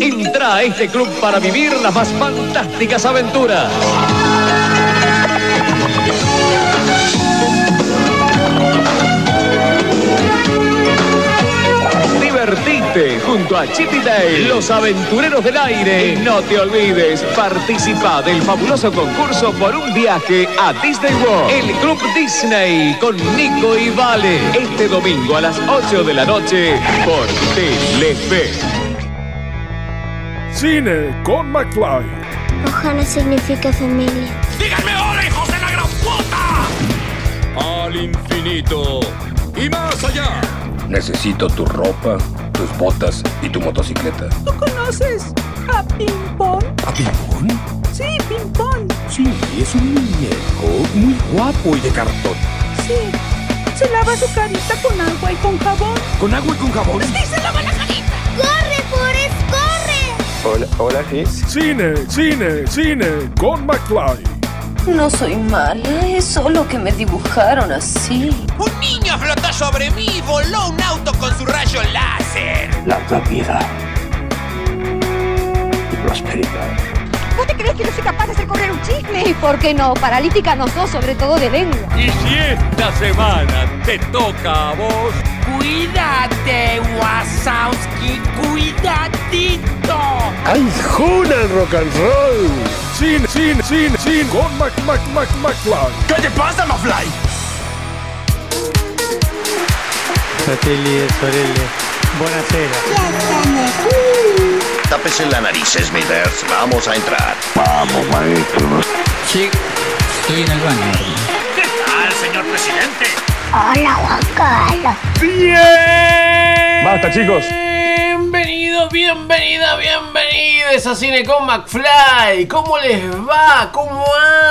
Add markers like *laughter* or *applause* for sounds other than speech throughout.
Entra a este club para vivir las más fantásticas aventuras. Divertite junto a Chip y Dale, los aventureros del aire. Y no te olvides, participa del fabuloso concurso por un viaje a Disney World. El Club Disney con Nico y Vale. Este domingo a las 8 de la noche por Telefe. Cine con McFly. Ohana significa familia. ¡Díganme hola, hijos de la gran puta! Al infinito y más allá. Necesito tu ropa, tus botas y tu motocicleta. ¿Tú conoces a Ping Pong? ¿A Pimpón? Sí, Ping Pong. Sí, es un muñeco muy guapo y de cartón. Sí. Se lava su carita con agua y con jabón. ¿Con agua y con jabón? ¡Sí, se lava la Hola, hola, sí. Cine, cine, cine con McFly. No soy mala, es solo que me dibujaron así. Un niño flotó sobre mí y voló un auto con su rayo láser. Larga vida y prosperidad. ¿Vos te crees que no soy capaz de hacer correr un chicle? ¿Y por qué no? Paralítica no sos, sobre todo de lengua. Y si esta semana te toca a vos, Cuídate, Wasowski, cuidadito. ¡Ay, Juna en rock and roll! Cine, cine, cine, cine con Mac, Mac, Mac, McFly. ¿Qué te pasa, Mafly? Fratelli sorelle, buonasera. Tápese la nariz, Smithers. Vamos a entrar. Vamos, maestro. Sí, estoy en el baño. ¿Qué tal, señor presidente? Hola, Juan Carlos. Basta, chicos. Bienvenidos, bienvenida, bienvenidos a Cine con McFly. ¿Cómo les va? ¿Cómo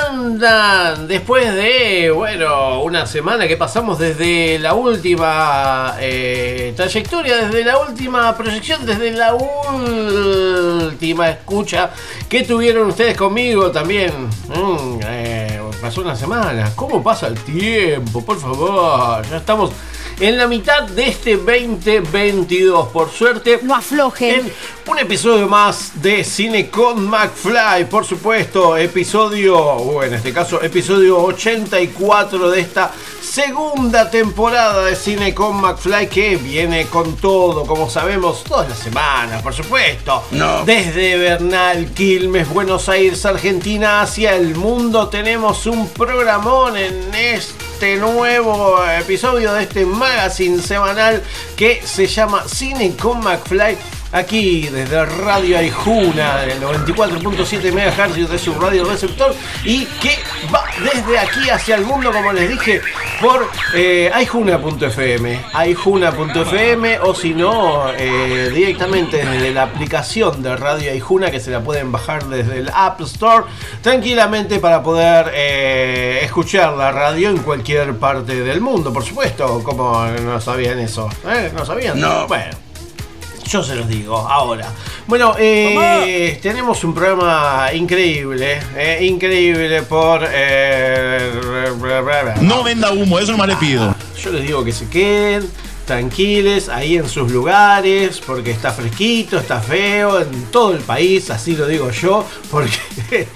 andan? Después de, bueno, una semana que pasamos desde la última eh, trayectoria, desde la última proyección, desde la última escucha que tuvieron ustedes conmigo también. Mm, eh, pasó una semana. ¿Cómo pasa el tiempo? Por favor, ya estamos en la mitad de este 2022. Por suerte, No aflojen. en un episodio más de Cine con McFly, por supuesto, episodio, o en este caso, episodio 84 de esta segunda temporada de Cine con McFly que viene con todo, como sabemos, todas las semanas, por supuesto. No. Desde Bernal, Quilmes, Buenos Aires, Argentina, hacia el mundo, tenemos un programón en este nuevo episodio de este magazine semanal que se llama Cine con McFly. Aquí desde Radio Aijuna, el 94.7 MHz de su radio receptor y que va desde aquí hacia el mundo, como les dije, por eh, aijuna.fm, aijuna.fm o si no, eh, directamente desde la aplicación de Radio Aijuna que se la pueden bajar desde el App Store tranquilamente para poder eh, escuchar la radio en cualquier parte del mundo, por supuesto, como no sabían eso, ¿Eh? ¿No sabían? No. Bueno. Yo se los digo ahora. Bueno, eh, tenemos un programa increíble, eh, increíble por... eh, No venda humo, eso nomás le pido. Yo les digo que se queden tranquiles ahí en sus lugares, porque está fresquito, está feo, en todo el país, así lo digo yo, porque *laughs*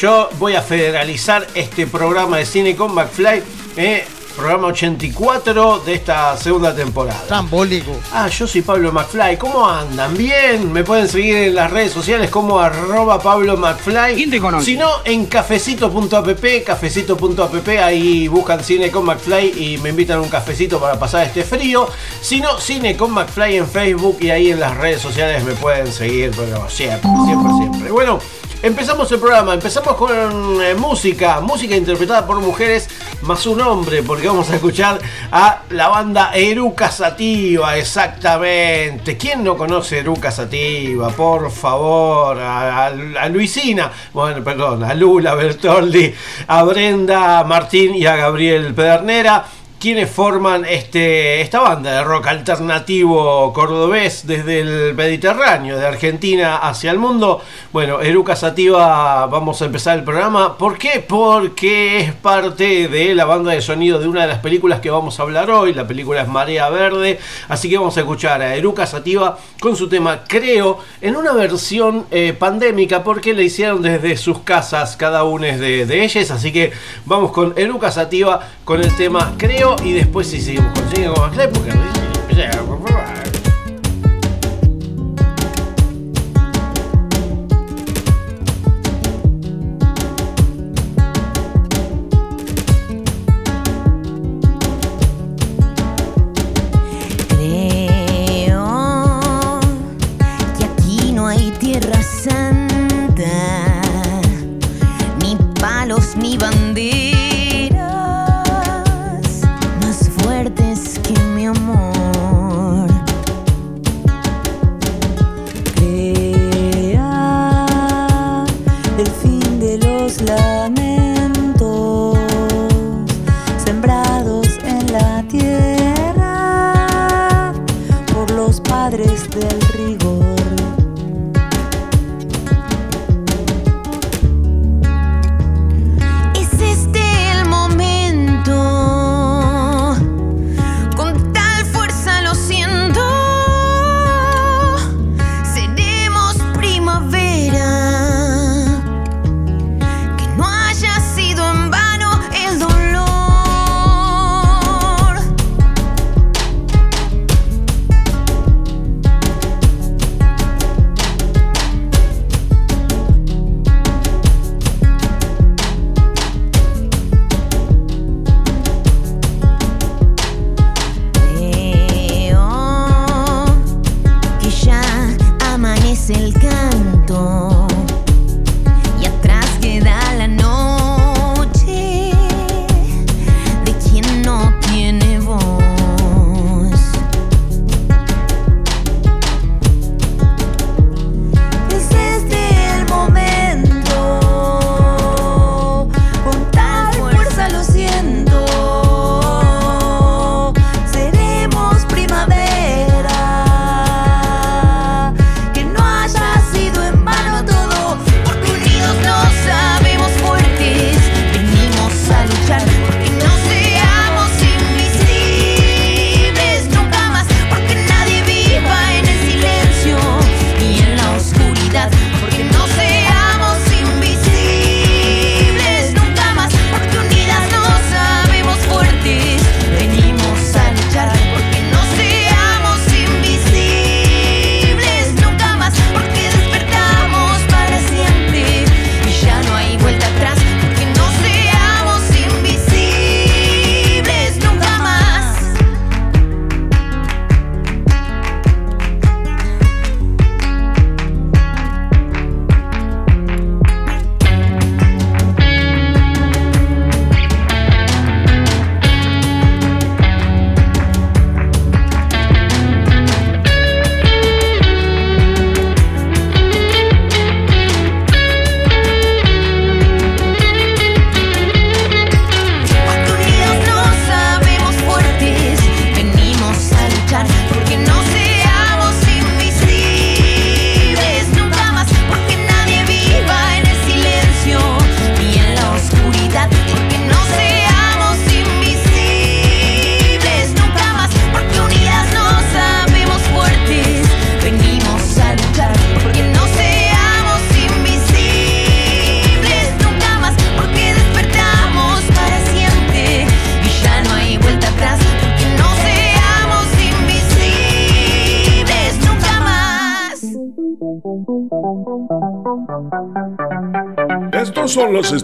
yo voy a federalizar este programa de cine con McFly. eh, Programa 84 de esta segunda temporada. Trambólico. Ah, yo soy Pablo McFly. ¿Cómo andan? ¿Bien? Me pueden seguir en las redes sociales como arroba Pablo McFly. ¿Quién te conoce? Si no, en cafecito.app, cafecito.app, ahí buscan Cine con McFly y me invitan a un cafecito para pasar este frío. Si no, Cine con McFly en Facebook y ahí en las redes sociales me pueden seguir, pero siempre, siempre, siempre. Bueno. Empezamos el programa, empezamos con eh, música, música interpretada por mujeres más un hombre, porque vamos a escuchar a la banda Eruca Sativa, exactamente. ¿Quién no conoce Eruca Sativa? Por favor, a, a- Luisina, bueno, perdón, a Lula Bertoldi, a Brenda Martín y a Gabriel Pedernera. Quienes forman este, esta banda de rock alternativo cordobés desde el Mediterráneo, de Argentina hacia el mundo. Bueno, Eruca Sativa, vamos a empezar el programa. ¿Por qué? Porque es parte de la banda de sonido de una de las películas que vamos a hablar hoy. La película es Marea Verde. Así que vamos a escuchar a Eruca Sativa con su tema Creo en una versión eh, pandémica porque la hicieron desde sus casas cada una de, de ellas. Así que vamos con Eruca Sativa con el tema Creo y después si seguimos con Sigue con Maclay porque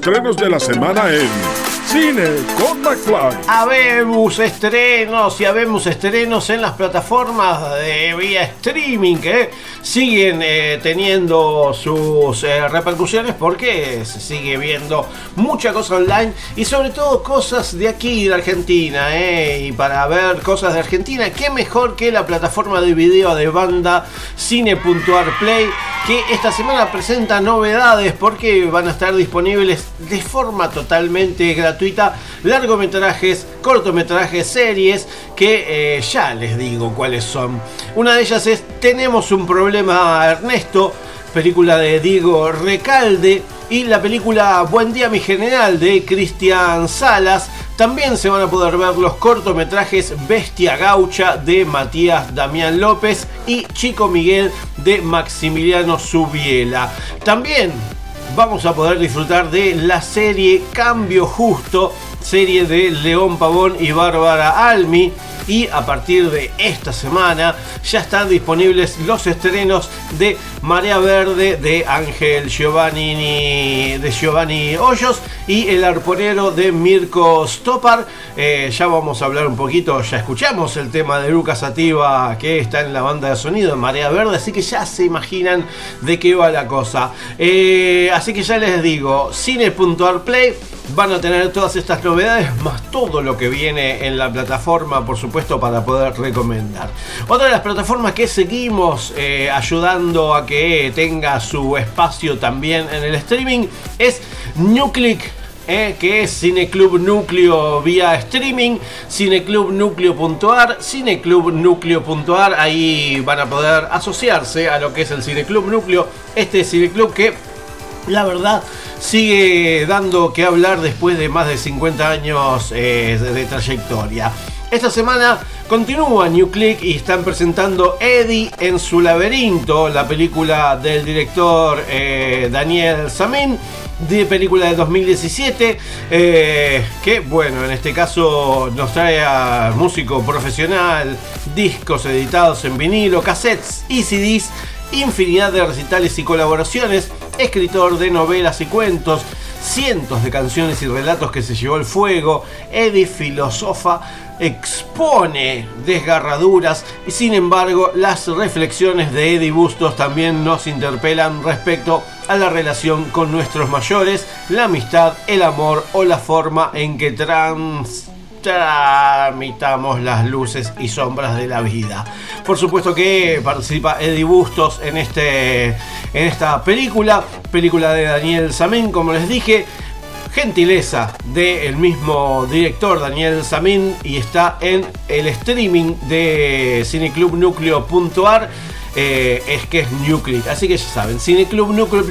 estrenos de la semana en Cine con McFly. Habemos estrenos y habemos estrenos en las plataformas de vía streaming que siguen eh, teniendo sus eh, repercusiones porque se sigue viendo mucha cosa online y sobre todo cosas de aquí de Argentina. eh, y para ver cosas de Argentina, qué mejor que la plataforma de video de banda Cine.ar Play que esta semana presenta novedades porque van a estar disponibles de forma totalmente gratuita largometrajes, cortometrajes, series que eh, ya les digo cuáles son. Una de ellas es Tenemos un problema Ernesto, película de Diego Recalde y la película Buen día mi general de Cristian Salas. También se van a poder ver los cortometrajes Bestia Gaucha de Matías Damián López y Chico Miguel de Maximiliano Subiela. También vamos a poder disfrutar de la serie Cambio Justo, serie de León Pavón y Bárbara Almi. Y a partir de esta semana ya están disponibles los estrenos de Marea Verde de Ángel Giovanni, de Giovanni Hoyos y El Arponero de Mirko Stopar. Eh, ya vamos a hablar un poquito, ya escuchamos el tema de Lucas Ativa que está en la banda de sonido de Marea Verde, así que ya se imaginan de qué va la cosa. Eh, así que ya les digo, cine.arplay van a tener todas estas novedades más todo lo que viene en la plataforma, por supuesto, para poder recomendar. Otra de las plataformas que seguimos eh, ayudando a que tenga su espacio también en el streaming es Nuclick. eh, que es Cineclub Núcleo vía streaming, cineclubnucleo.ar, cineclubnucleo.ar, ahí van a poder asociarse a lo que es el Cineclub Núcleo, este cineclub que la verdad sigue dando que hablar después de más de 50 años eh, de, trayectoria. Esta semana continúa New Click y están presentando Eddie en su laberinto, la película del director eh, Daniel Samin, de película de 2017, eh, que bueno, en este caso nos trae a músico profesional, discos editados en vinilo, cassettes y CDs, infinidad de recitales y colaboraciones, escritor de novelas y cuentos, cientos de canciones y relatos que se llevó el fuego, Eddie filosofa, expone desgarraduras y sin embargo las reflexiones de Eddie Bustos también nos interpelan respecto a la relación con nuestros mayores, la amistad, el amor o la forma en que trans tramitamos las luces y sombras de la vida. Por supuesto que participa Eddie Bustos en, este, en esta película, película de Daniel Samín, como les dije, gentileza del mismo director Daniel Samín y está en el streaming de cineclubnucleo.ar. Eh, es que es Nuclic, así que ya saben, Cineclub Núcleo,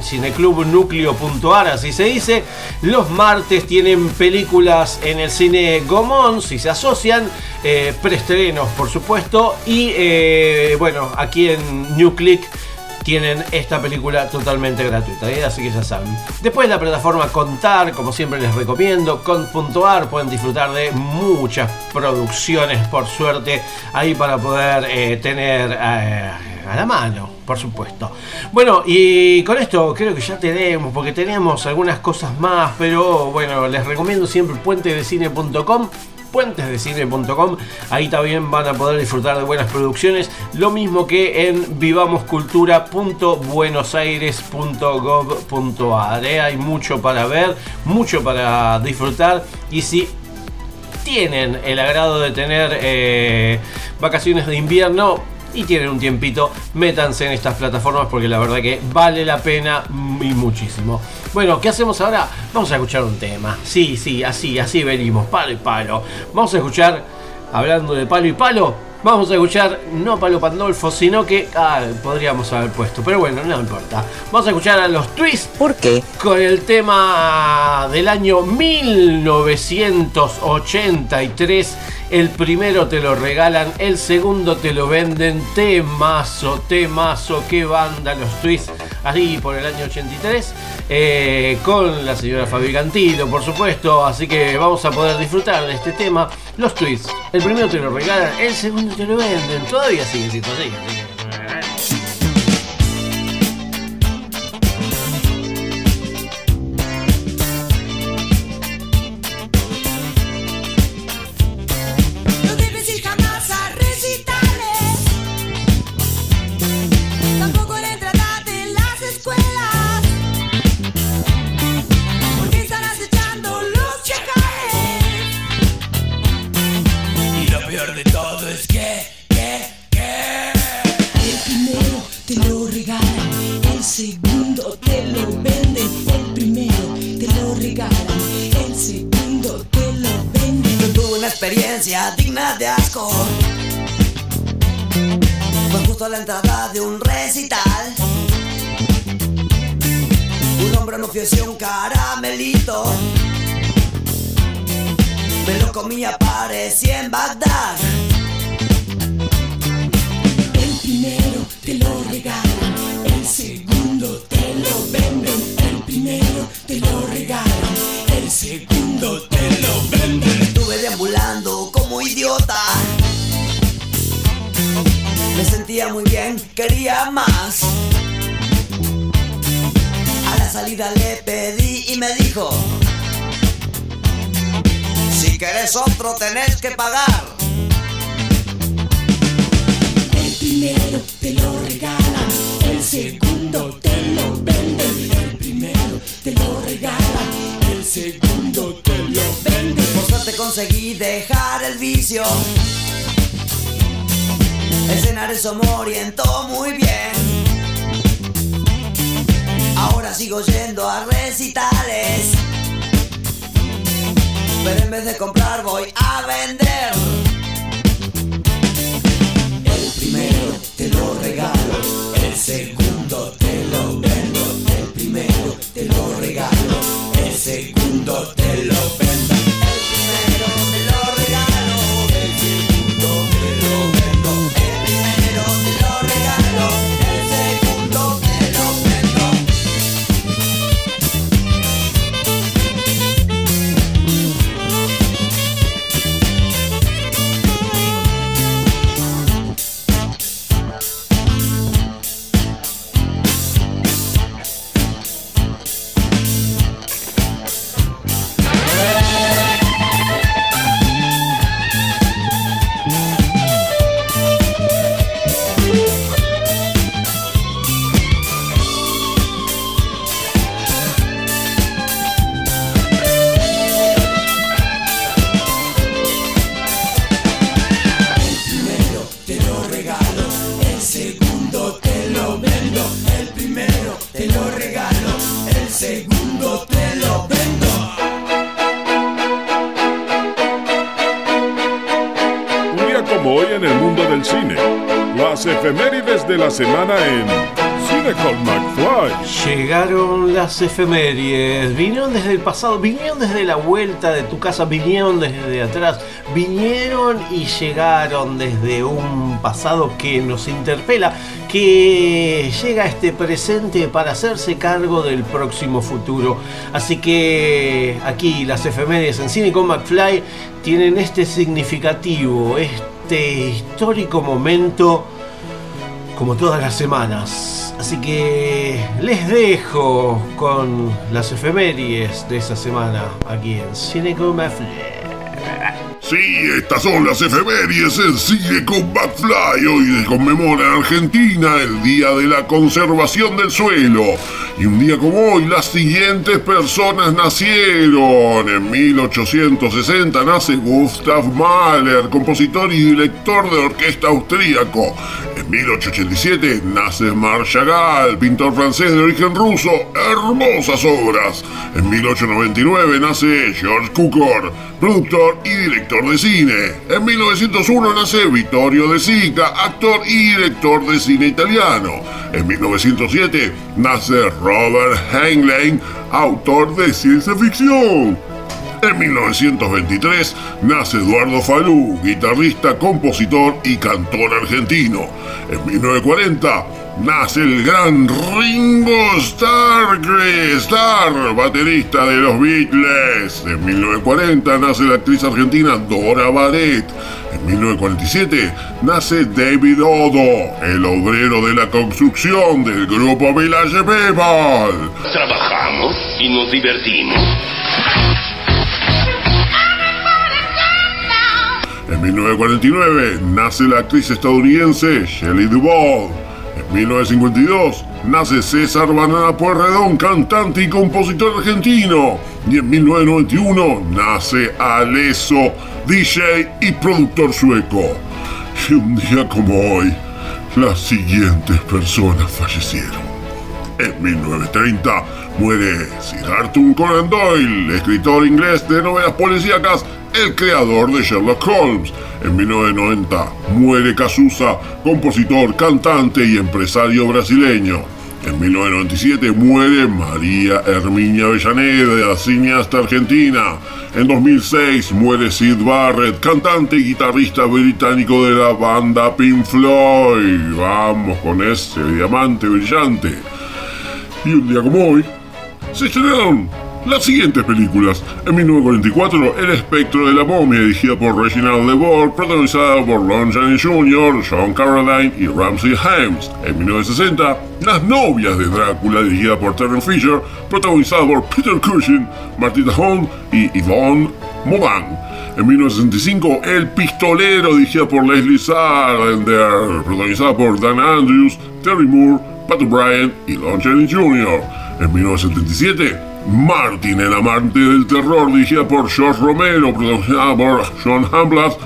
cineclubnucleo.ar, así se dice. Los martes tienen películas en el cine Gomón, si se asocian, eh, preestrenos por supuesto, y eh, bueno, aquí en Nuclic tienen esta película totalmente gratuita, ¿eh? así que ya saben. Después la plataforma Contar, como siempre les recomiendo, con.ar, pueden disfrutar de muchas producciones, por suerte, ahí para poder eh, tener eh, a la mano, por supuesto. Bueno, y con esto creo que ya tenemos, porque teníamos algunas cosas más, pero bueno, les recomiendo siempre puentedecine.com puentesdecine.com. Ahí también van a poder disfrutar de buenas producciones. Lo mismo que en vivamoscultura.buenosaires.gov.ar. ¿eh? Hay mucho para ver, mucho para disfrutar. Y si tienen el agrado de tener eh, vacaciones de invierno, y tienen un tiempito, métanse en estas plataformas porque la verdad que vale la pena y muchísimo. Bueno, ¿qué hacemos ahora? Vamos a escuchar un tema. Sí, sí, así, así venimos, palo y palo. Vamos a escuchar, hablando de palo y palo, vamos a escuchar no Palo Pandolfo, sino que ah, podríamos haber puesto, pero bueno, no importa. Vamos a escuchar a los Twists. ¿Por qué? Con el tema del año 1983. El primero te lo regalan, el segundo te lo venden. Temazo, temazo, qué banda los Twists. Ahí por el año 83. eh, con la señora Fabi Cantilo, por supuesto. Así que vamos a poder disfrutar de este tema. Los Twists. El primero te lo regalan, el segundo te lo venden. Todavía sigue siendo así. te lo venden, el primero te lo regalan, el segundo te lo venden. Yo tuve una experiencia digna de asco. Fue justo a la entrada de un recital. Un hombre me ofreció un caramelito. Me lo comía parecía en Bagdad. Lo venden. El primero te lo regalan, el segundo te lo venden. Estuve deambulando como idiota. Me sentía muy bien, quería más. A la salida le pedí y me dijo: Si querés otro, tenés que pagar. El primero te lo regalan, el segundo conseguí dejar el vicio. El cenar eso me orientó muy bien. Ahora sigo yendo a recitales. Pero en vez de comprar voy a vender. El primero te lo regalo, el segundo te lo vendo. El primero te lo regalo, el segundo te lo vendo. Semana en Cine con McFly. Llegaron las efemérides, vinieron desde el pasado, vinieron desde la vuelta de tu casa, vinieron desde atrás, vinieron y llegaron desde un pasado que nos interpela, que llega a este presente para hacerse cargo del próximo futuro. Así que aquí las efemérides en Cine con McFly tienen este significativo, este histórico momento como todas las semanas. Así que les dejo con las efemérides de esa semana aquí en Cine con McFly. Sí, estas son las efemérides en Cine con McFly. Hoy se conmemora en Argentina el Día de la Conservación del Suelo. Y un día como hoy, las siguientes personas nacieron. En 1860 nace Gustav Mahler, compositor y director de orquesta austríaco. En 1887 nace Marc Chagall, pintor francés de origen ruso. Hermosas obras. En 1899 nace George Cukor, productor y director de cine. En 1901 nace Vittorio De Sica, actor y director de cine italiano. En 1907 nace Robert Heinlein, autor de ciencia ficción. En 1923 nace Eduardo Falú, guitarrista, compositor y cantor argentino. En 1940 nace el gran Ringo Starr, Starr, baterista de los Beatles. En 1940 nace la actriz argentina Dora Baret. En 1947 nace David Odo, el obrero de la construcción del grupo Village People. Trabajamos y nos divertimos. En 1949 nace la actriz estadounidense Shelley Duvall. En 1952 nace César Banana Pueyrredón, cantante y compositor argentino. Y en 1991 nace Alesso, DJ y productor sueco. Y un día como hoy, las siguientes personas fallecieron. En 1930 muere Sir Arthur Conan Doyle, escritor inglés de novelas policíacas el creador de Sherlock Holmes. En 1990 muere Cazuza, compositor, cantante y empresario brasileño. En 1997 muere María Herminia Avellaneda, cineasta argentina. En 2006 muere Sid Barrett, cantante y guitarrista británico de la banda Pink Floyd. Vamos con ese diamante brillante. Y un día como hoy, se estrenaron las siguientes películas. En 1944, El espectro de la momia, dirigida por Reginald DeVore, protagonizada por Lon Chaney Jr., Sean Caroline y Ramsey Hames. En 1960, Las novias de Drácula, dirigida por Terence Fisher, protagonizada por Peter Cushing, Martita Hone y Yvonne Moban. En 1965, El pistolero, dirigida por Leslie Sardender, protagonizada por Dan Andrews, Terry Moore, Pat O'Brien y Lon Chaney Jr. En 1977, Martin, el amante del terror, dirigida por George Romero, protagonizada por John Hamblas,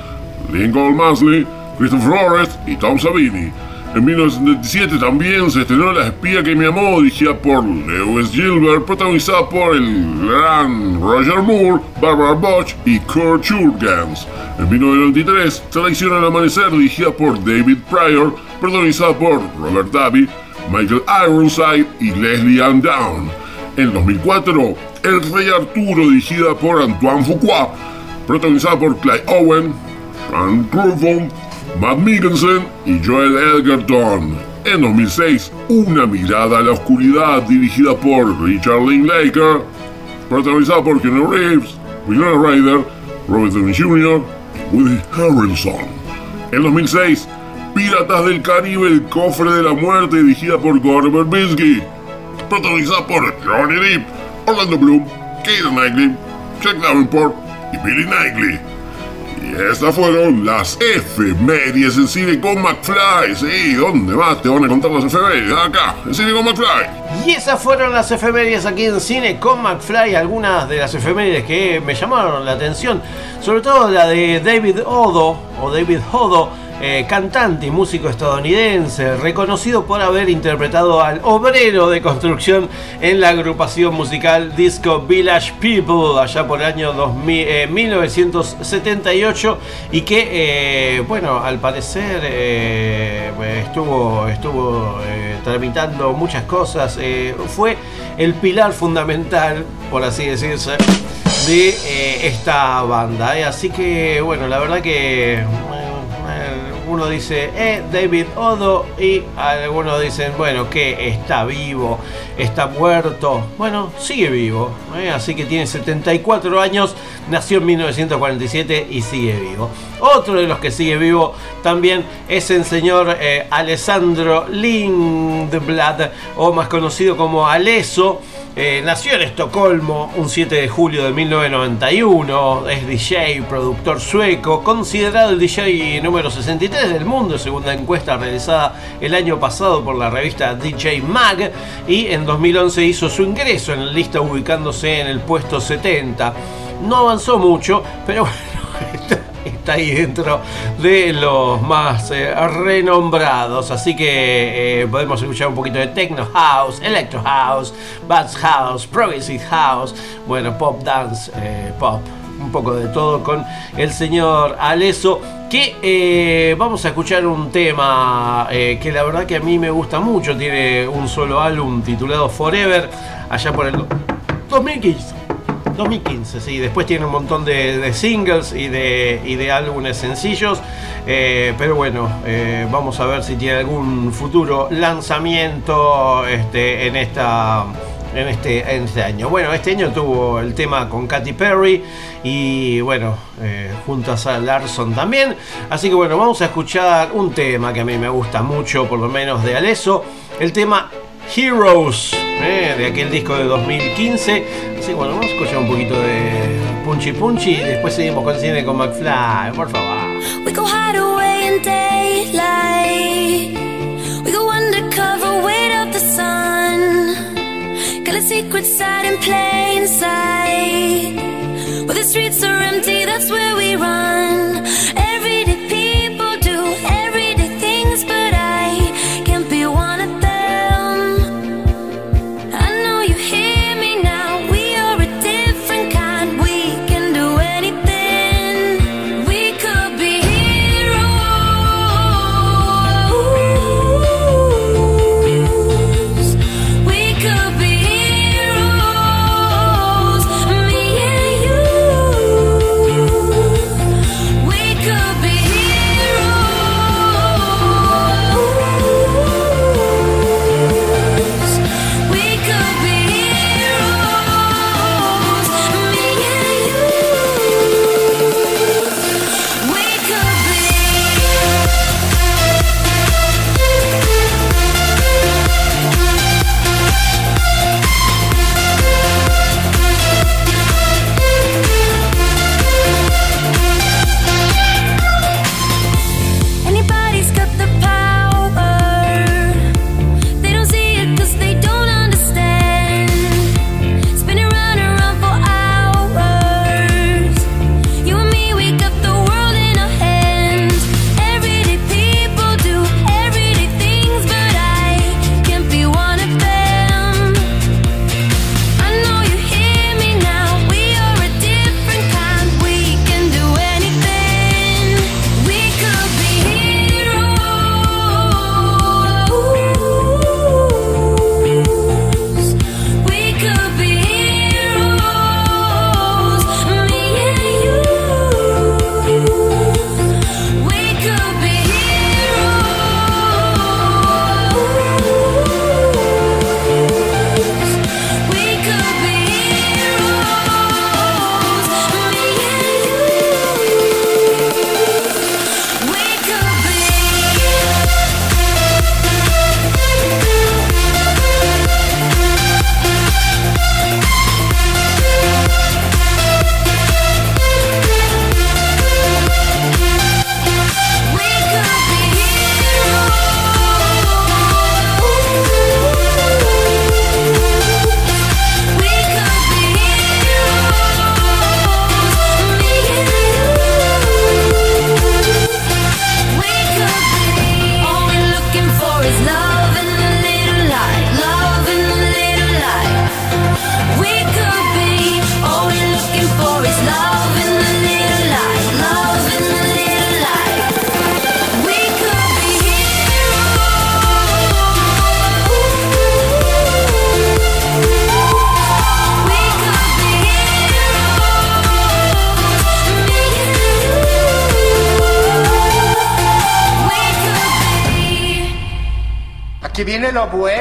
Lincoln Masley, Christopher Flores y Tom Savini. En 1977 también se estrenó La espía que me amó, dirigida por Lewis Gilbert, protagonizada por el gran Roger Moore, Barbara Bosch y Kurt Jurgens. En 1993, Traición al amanecer, dirigida por David Pryor, protagonizada por Robert Davi, Michael Ironside y Leslie Ann Down. En 2004, El Rey Arturo, dirigida por Antoine Fuqua, protagonizada por Clyde Owen, Sean Crufon, Matt Mikkelsen y Joel Edgerton. En 2006, Una mirada a la oscuridad, dirigida por Richard Linklater, protagonizada por Keanu Reeves, Winona Ryder, Robert Downey Jr. y Woody Harrelson. En 2006, Piratas del Caribe, El Cofre de la Muerte, dirigida por Gore Verbinski, protagonizada por Johnny Depp, Orlando Bloom, Keira Knightley, Jack Davenport y Billy Knightley. Y estas fueron las efemérides en cine con McFly. Sí, ¿dónde más te van a contar las efemérides? Acá, en cine con McFly. Y esas fueron las efemérides aquí en Cine con McFly, algunas de las efemérides que me llamaron la atención, sobre todo la de David Odo o David Hodo, eh, cantante y músico estadounidense, reconocido por haber interpretado al obrero de construcción en la agrupación musical Disco Village People allá por el año 2000, eh, 1978 y que, eh, bueno, al parecer estuvo, estuvo tramitando muchas cosas, fue el pilar fundamental, por así decirse, de esta banda. Así que, bueno, la verdad que uno dice, eh, David Odo, y algunos dicen, bueno, que está vivo, está muerto. Bueno, sigue vivo, eh, así que tiene 74 años, nació en 1947 y sigue vivo. Otro de los que sigue vivo también es el señor eh, Alessandro Lindblad, o más conocido como Aleso. Eh, nació en Estocolmo un 7 de julio de 1991, es DJ, productor sueco, considerado el DJ número 63 del mundo, según la encuesta realizada el año pasado por la revista DJ Mag, y en 2011 hizo su ingreso en la lista ubicándose en el puesto 70. No avanzó mucho, pero *laughs* bueno, está, ahí dentro de los más eh, renombrados. Así que eh, podemos escuchar un poquito de Techno House, Electro House, Bass House, Progressive House, bueno, Pop Dance, eh, Pop, un poco de todo con el señor Aleso. Que vamos a escuchar un tema que la verdad que a mí me gusta mucho. Tiene un solo álbum titulado Forever, allá por el 2015. 2015, sí. Después tiene un montón de, singles y de, y de álbumes sencillos. Eh, pero bueno, eh, vamos a ver si tiene algún futuro lanzamiento este, en esta. En este, en este año. Bueno, este año tuvo el tema con Katy Perry y bueno, eh, juntas a Larson también. Así que bueno, vamos a escuchar un tema que a mí me gusta mucho, por lo menos de Aleso. El tema Heroes, eh, de aquel disco de 2015. Así que bueno, vamos a escuchar un poquito de Punchy Punchy y después seguimos con cine con McFly, por favor. We go hide away in daylight. We go undercover, wait up the sun. Got a secret side in plain sight. Where the streets are empty, that's where we run. Everyday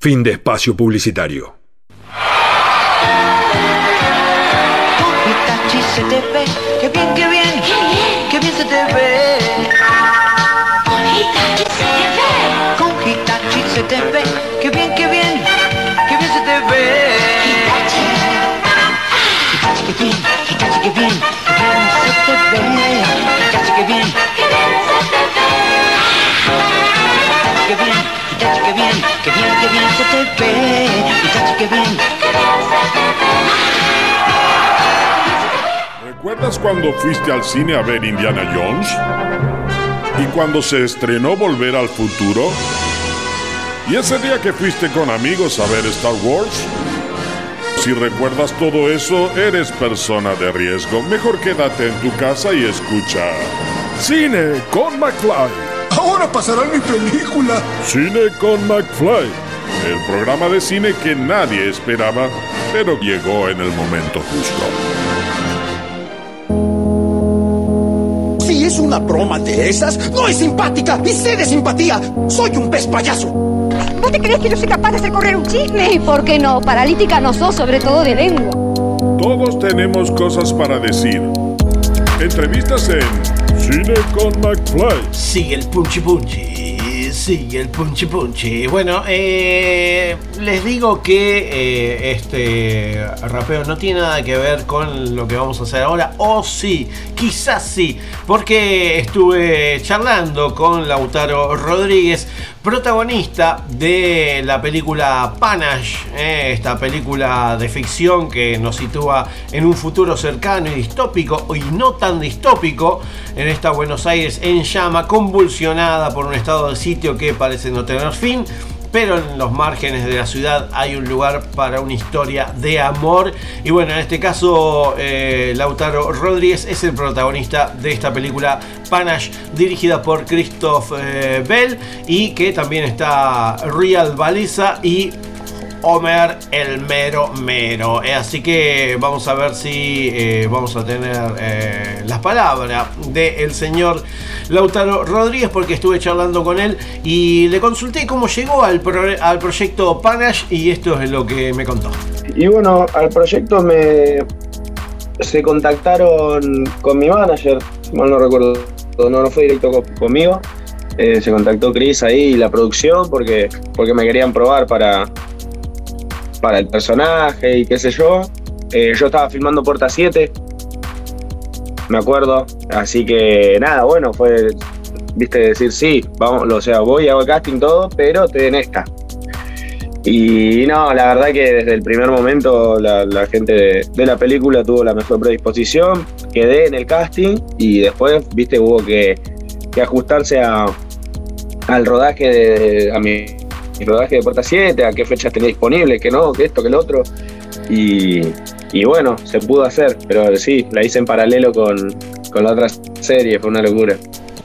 Fin de espacio publicitario. Se te ve, qué bien, qué bien, qué bien se te ve. Con Hitachi se te ve. Con Hitachi se te ve, qué bien, qué bien, qué bien se te ve. Hitachi. Hitachi, qué bien, Hitachi, qué bien, ¿Recuerdas cuando fuiste al cine a ver Indiana Jones? ¿Y cuando se estrenó Volver al Futuro? ¿Y ese día que fuiste con amigos a ver Star Wars? Si recuerdas todo eso, eres persona de riesgo. Mejor quédate en tu casa y escucha. Cine con McFly. Ahora pasará mi película. Cine con McFly. El programa de cine que nadie esperaba, pero llegó en el momento justo. Si es una broma de esas, no es simpática y sé de simpatía. Soy un pez payaso. ¿Vos te crees que yo soy capaz de hacer correr un chisme? ¿Y por qué no? Paralítica no sos, sobre todo de lengua. Todos tenemos cosas para decir. Entrevistas en Cine con McFly. Sigue el punchi punchi, sigue el punchi punchi. Bueno, eh, les digo que eh, este rapeo no tiene nada que ver con lo que vamos a hacer ahora, o sí, quizás sí, porque estuve charlando con Lautaro Rodríguez, protagonista de la película Panache, eh, esta película de ficción que nos sitúa en un futuro cercano y distópico, y no tan distópico, en esta Buenos Aires en llama, convulsionada por un estado de sitio que parece no tener fin. Pero en los márgenes de la ciudad hay un lugar para una historia de amor. Y bueno, en este caso, eh, Lautaro Rodríguez es el protagonista de esta película Panache, dirigida por Christoph eh, Bell. Y que también está Real Baliza y Homer el mero mero. Eh, así que vamos a ver si vamos a tener las palabras del señor Lautaro Rodríguez porque estuve charlando con él y le consulté cómo llegó al, al proyecto Panache y esto es lo que me contó. Y bueno, al proyecto me se contactaron con mi manager, mal no recuerdo, no, no fue directo co- conmigo. Eh, se contactó Chris ahí y la producción porque, porque me querían probar para, para el personaje y qué sé yo. Eh, yo estaba filmando Puerta 7, me acuerdo. Así que nada, bueno, fue, viste, decir sí, vamos, o sea, voy, hago el casting todo, pero te den esta. Y no, la verdad que desde el primer momento la, gente de, la película tuvo la mejor predisposición quedé en el casting y después, viste, hubo que, ajustarse a, al rodaje de, a mi, mi rodaje de Puerta 7, a qué fechas tenía disponible, que no, que esto, que lo otro. Y, y bueno, se pudo hacer, pero sí, la hice en paralelo con, con la otra serie, fue una locura.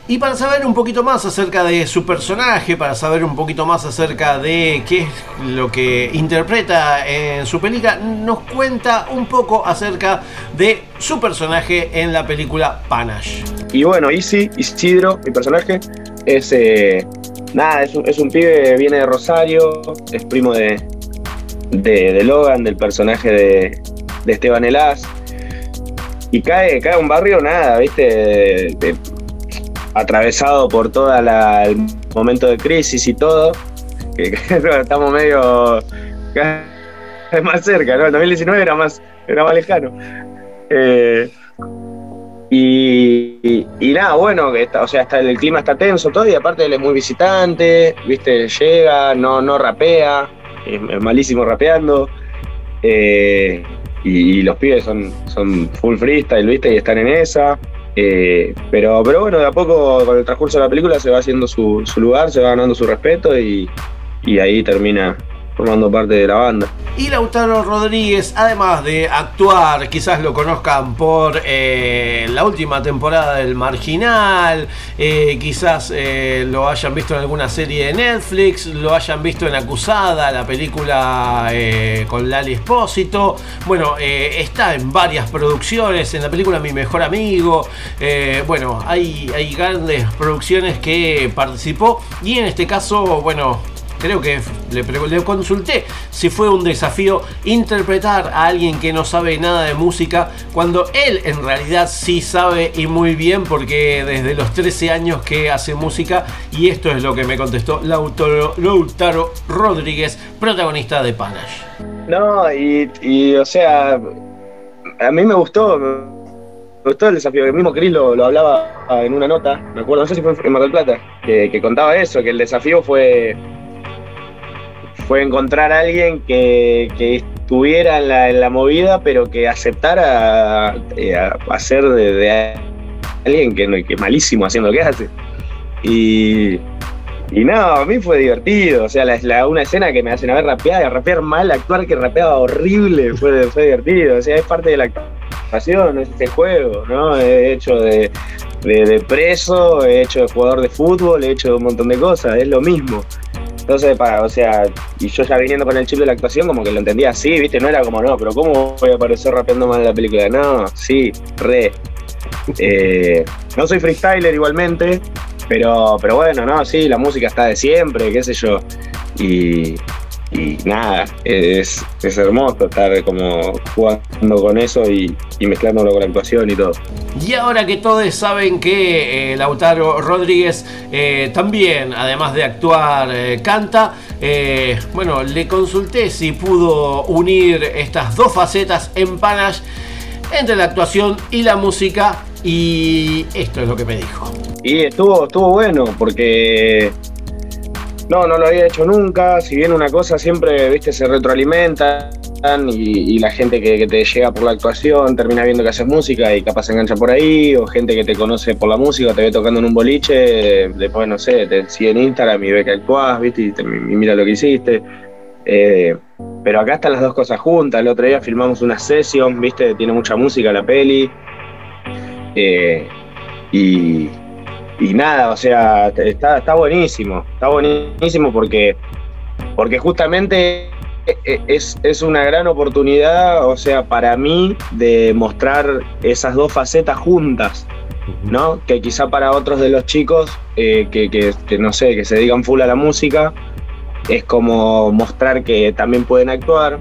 Y para saber un poquito más acerca de su personaje, para saber un poquito más acerca de qué es lo que interpreta en su película, nos cuenta un poco acerca de su personaje en la película Panache. Y bueno, Easy, Isidro, mi personaje, es. eh, nada, es un, es un pibe, viene de Rosario, es primo de, de, de Logan, del personaje de, de Esteban Elás. Y cae, cae un barrio, nada, viste, atravesado por todo el momento de crisis y todo. Que, *laughs* estamos medio. *laughs* más cerca, ¿no? El 2019 era más, era más lejano. Eh, y, y- nada, bueno, está, o sea, está, el clima está tenso todo, y aparte él es muy visitante, viste, llega, no, no rapea, es malísimo rapeando. eh, y, y los pibes son, son full freestyle, viste, y están en esa. eh, pero, pero bueno, de a poco, con el transcurso de la película, se va haciendo su, su lugar, se va ganando su respeto y, y ahí termina formando parte de la banda. Y Lautaro Rodríguez, además de actuar, quizás lo conozcan por eh, la última temporada del Marginal, eh, quizás eh, lo hayan visto en alguna serie de Netflix, lo hayan visto en Acusada, la película con Lali Espósito. Bueno, está en varias producciones, en la película Mi Mejor Amigo. bueno, hay grandes producciones que participó y en este caso, bueno, creo que le, le consulté si fue un desafío interpretar a alguien que no sabe nada de música cuando él en realidad sí sabe y muy bien porque desde los 13 años que hace música y esto es lo que me contestó Lautaro, Rodríguez, protagonista de Panache. No, y, o sea, a mí me gustó, me gustó el desafío. El mismo Chris lo, hablaba en una nota, me acuerdo, no sé si fue en Mar del Plata, que contaba eso, que el desafío fue, fue encontrar a alguien que, que estuviera en la, en la movida, pero que aceptara eh, hacer de, de alguien que, que malísimo haciendo lo que hace. Y, y no, a mí fue divertido. O sea, la, una escena que me hacen a ver rapear, rapear mal, actuar que rapeaba horrible, fue, fue divertido. O sea, es parte de la actuación, es este juego, ¿no? He hecho de, de, de preso, he hecho de jugador de fútbol, he hecho de un montón de cosas, es lo mismo. Entonces, para, o sea, y yo ya viniendo con el chip de la actuación, como que lo entendía así, ¿viste? No era como, no, pero ¿cómo voy a aparecer rapeando mal en la película? No, sí, re. *laughs* Eh, no soy freestyler igualmente, pero, pero bueno, no, sí, la música está de siempre, qué sé yo. Y, y nada, es, es hermoso estar como jugando con eso y, y mezclándolo con la actuación y todo. Y ahora que todos saben que eh, Lautaro Rodríguez eh, también, además de actuar, eh, canta, bueno, le consulté si pudo unir estas dos facetas en Panache entre la actuación y la música y esto es lo que me dijo. Y estuvo, estuvo bueno porque no, no lo había hecho nunca. Si bien una cosa siempre, viste, se retroalimentan y, la gente que, te llega por la actuación termina viendo que haces música y capaz se engancha por ahí, o gente que te conoce por la música, te ve tocando en un boliche, después no sé, te sigue en Instagram y ve que actuás, viste, y, mira lo que hiciste. Eh, pero acá están las dos cosas juntas. El otro día filmamos una session, viste, tiene mucha música la peli. Eh, y, y nada, o sea, está, está buenísimo, está buenísimo porque, porque justamente e- es, es una gran oportunidad, o sea, para mí, de mostrar esas dos facetas juntas, ¿no? Que quizá para otros de los chicos, eh, que, que- que no sé, que se dedican full a la música, es como mostrar que también pueden actuar.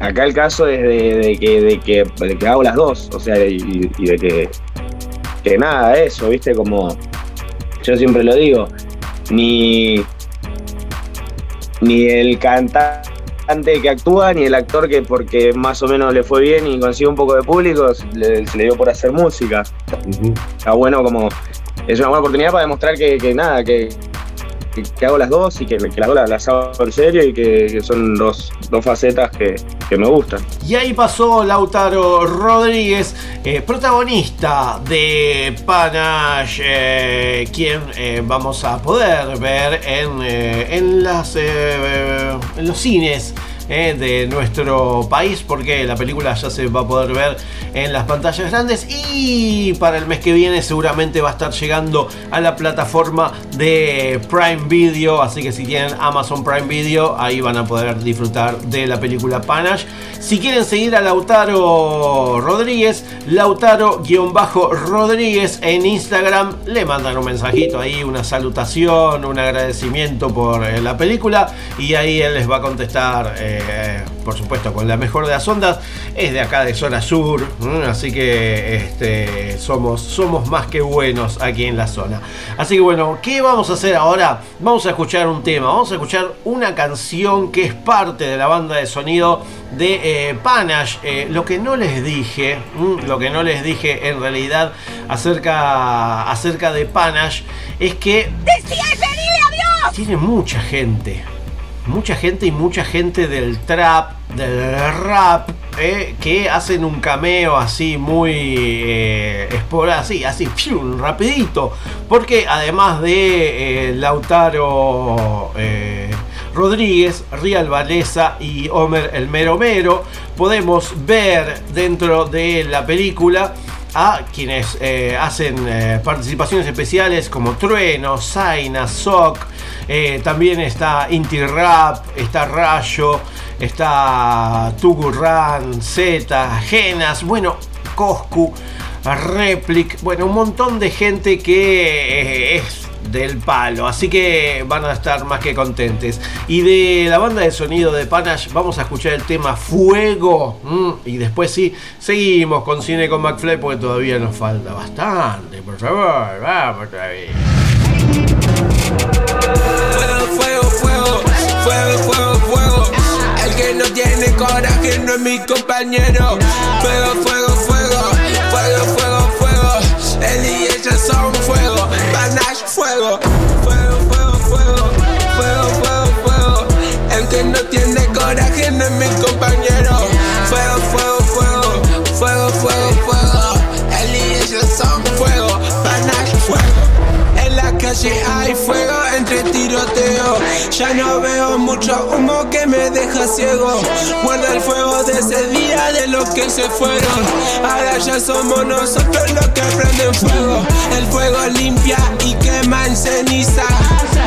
Acá el caso es de, de que, de, que, de que hago las dos, o sea, y, y de que, que nada, eso, ¿viste? Como yo siempre lo digo, ni, ni el cantante que actúa, ni el actor que porque más o menos le fue bien y consigue un poco de público, se le, se le dio por hacer música. Está bueno como, es una buena oportunidad para demostrar que, que nada, que, que hago las dos y que, que las dos las hago en serio y que, que son dos, dos facetas que, que me gustan. Y ahí pasó Lautaro Rodríguez, eh, protagonista de Panache, eh, quien eh, vamos a poder ver en, eh, en, las, eh, en los cines eh, de nuestro país, porque la película ya se va a poder ver en las pantallas grandes y para el mes que viene seguramente va a estar llegando a la plataforma de Prime Video, así que si tienen Amazon Prime Video, ahí van a poder disfrutar de la película Panache. Si quieren seguir a Lautaro Rodríguez, Lautaro-Rodríguez en Instagram, le mandan un mensajito ahí, una salutación, un agradecimiento por eh, la película y ahí él les va a contestar, eh, por supuesto, con la mejor de las ondas. Es de acá de zona sur, así que este, somos, somos más que buenos aquí en la zona. Así que bueno, ¿qué vamos a hacer ahora? Vamos a escuchar un tema, vamos a escuchar una canción que es parte de la banda de sonido de eh, Panache. Eh, lo que no les dije, lo que no les dije en realidad acerca, acerca de Panache es que tiene mucha gente. Mucha gente y mucha gente del trap, del rap, eh, que hacen un cameo así muy eh, así, así, fiu, rapidito. Porque además de eh, Lautaro eh, Rodríguez, Rial Valesa y Homer el Mero Mero, podemos ver dentro de la película a quienes eh, hacen eh, participaciones especiales como Trueno, Zaina, Sock. eh, también está Inti Rap, está Rayo, está Tugurran, Z, Genas, bueno, Coscu, Replic, bueno, un montón de gente que es del palo, así que van a estar más que contentes. Y de la banda de sonido de Panache vamos a escuchar el tema Fuego. y después sí, seguimos con Cine con McFly porque todavía nos falta bastante. Por favor, vamos todavía. Fuego, fuego, fuego, fuego, fuego, fuego. El que no tiene coraje no es mi compañero. Fuego, fuego, fuego, fuego, fuego, fuego. Él y ella son fuego. Fuego. Fuego, fuego, fuego, fuego, fuego, fuego. El que no tiene coraje no es mi compañero. Hay fuego entre tiroteo. Ya no veo mucho humo que me deja ciego. Guarda el fuego de ese día de los que se fueron. Ahora ya somos nosotros los que prenden fuego. El fuego limpia y quema en ceniza.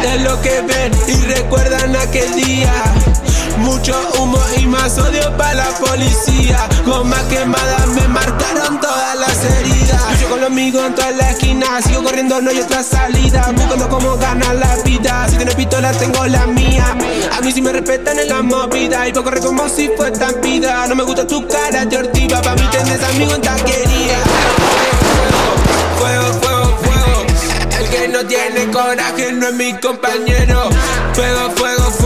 De lo que ven y recuerdan aquel día. Mucho humo y más odio para la policía. Goma quemada me marcaron todas las heridas. Yo con los amigos en toda la esquina. Sigo corriendo, no hay otra salida. Buscando cómo ganar la vida. Si tienes pistola, tengo la mía. A mí sí me respetan en la movida. Y puedo correr como si fue estampida. No me gusta tu cara de ortiva. Pa' mí tenés amigos en taquería. Fuego, fuego, fuego. El que no tiene coraje no es mi compañero. Fuego, fuego. Fuego,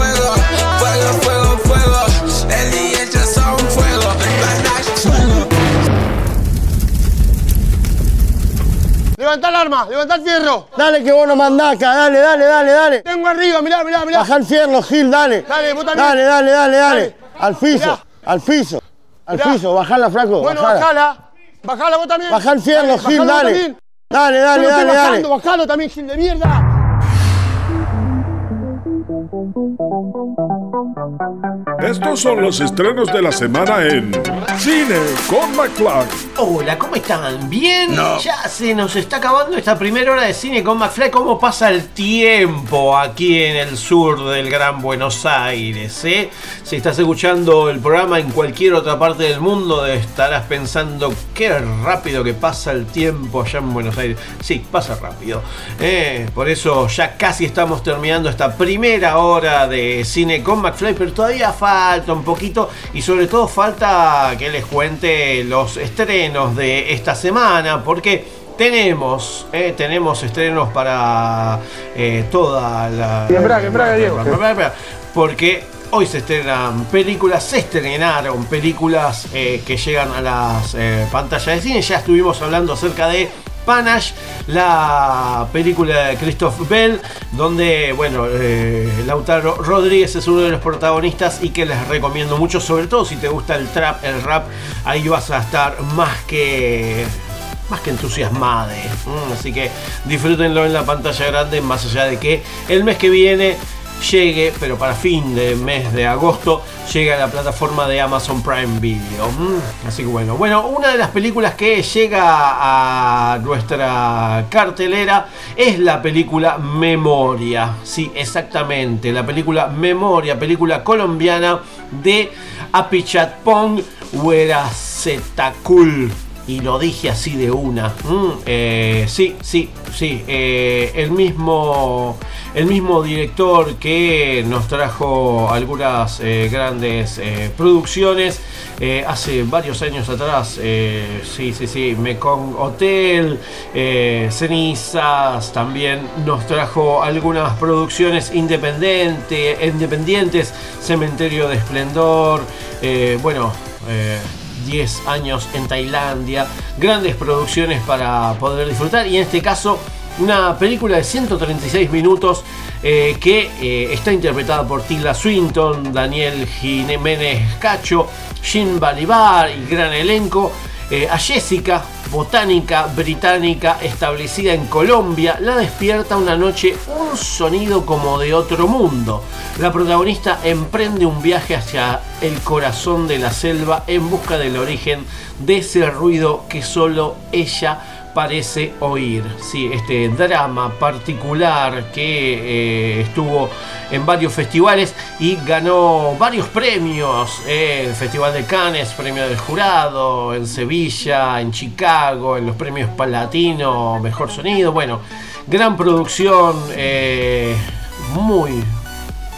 Levantá el arma, levantá el fierro. Dale que vos no mandás acá, dale, dale, dale, dale. Tengo arriba, mirá, mirá, mirá. Bajá el fierro, Gil, dale. Dale, vos también. Dale, dale, dale, dale. Al piso, Mirá. al piso, al Mirá. piso, bajala, flaco. Bueno, bajala. bajala. Bajala vos también. Bajá el fierro, Dale, Gil, dale. también. Dale, dale, Yo estoy dale, dale. bajando, Bajalo también, Gil de mierda. Estos son los estrenos de la semana en Cine con McFly. Hola, ¿cómo están? ¿Bien? No. Ya se nos está acabando esta primera hora de cine con McFly. ¿Cómo pasa el tiempo aquí en el sur del Gran Buenos Aires? eh? Si estás escuchando el programa en cualquier otra parte del mundo, estarás pensando qué rápido que pasa el tiempo allá en Buenos Aires. Sí, pasa rápido. eh. Por eso ya casi estamos terminando esta primera hora de cine con McFly, pero todavía falta un poquito y sobre todo falta que les cuente los estrenos de esta semana, porque tenemos, eh, tenemos estrenos para eh, toda la... Diego. Porque hoy se estrenan películas, se estrenaron películas eh, que llegan a las pantallas de cine. Ya estuvimos hablando acerca de Panache, la película de Christoph Bell, donde, bueno, eh, Lautaro Rodríguez es uno de los protagonistas y que les recomiendo mucho, sobre todo si te gusta el trap, el rap, ahí vas a estar más que más que. Mm, así que disfrútenlo en la pantalla grande, más allá de que el mes que viene llegue, pero para fin de mes de agosto, llega a la plataforma de Amazon Prime Video. Mm, así que bueno, bueno, una de las películas que llega a nuestra cartelera es la película Memoria. Sí, exactamente, la película Memoria, película colombiana de Apichatpong Hueracetakul y lo dije así de una. Mm, eh, sí, sí, sí. Eh, el, mismo, el mismo director que nos trajo algunas eh, grandes producciones hace varios años atrás. sí, sí, sí. Mekong Hotel, Cenizas, también nos trajo algunas producciones independientes, independientes Cementerio de Esplendor. bueno. 10 años en Tailandia, grandes producciones para poder disfrutar y en este caso una película de 136 minutos eh, que eh, está interpretada por Tilda Swinton, Daniel Jiménez Cacho, Jim Balibar y gran elenco. Eh, a Jessica, botánica británica establecida en Colombia, la despierta una noche un sonido como de otro mundo. La protagonista emprende un viaje hacia el corazón de la selva en busca del origen de ese ruido que solo ella parece oír. Sí, este drama particular que eh, estuvo en varios festivales y ganó varios premios. Eh, el Festival de Cannes, premio del jurado, en Sevilla, en Chicago, en los premios Palatino, Mejor Sonido. Bueno, gran producción, eh, muy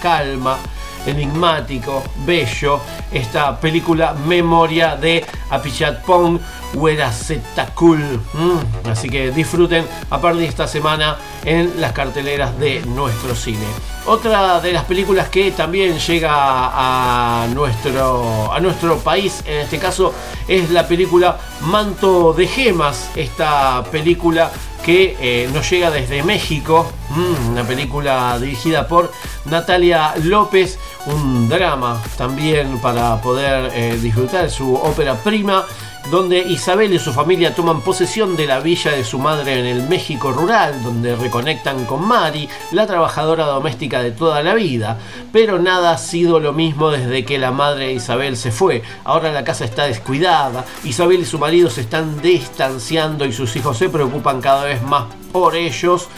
calma enigmático, bello, esta película Memoria de Apichatpong Hueracetakul. Mm, así que disfruten a partir de esta semana en las carteleras de nuestro cine. Otra de las películas que también llega a nuestro, a nuestro país, en este caso, es la película Manto de Gemas. Esta película que eh, nos llega desde México, mm, una película dirigida por Natalia López, un drama también para poder eh, disfrutar su ópera prima donde Isabel y su familia toman posesión de la villa de su madre en el México rural, donde reconectan con Mari, la trabajadora doméstica de toda la vida. Pero nada ha sido lo mismo desde que la madre de Isabel se fue. Ahora la casa está descuidada, Isabel y su marido se están distanciando y sus hijos se preocupan cada vez más por ellos.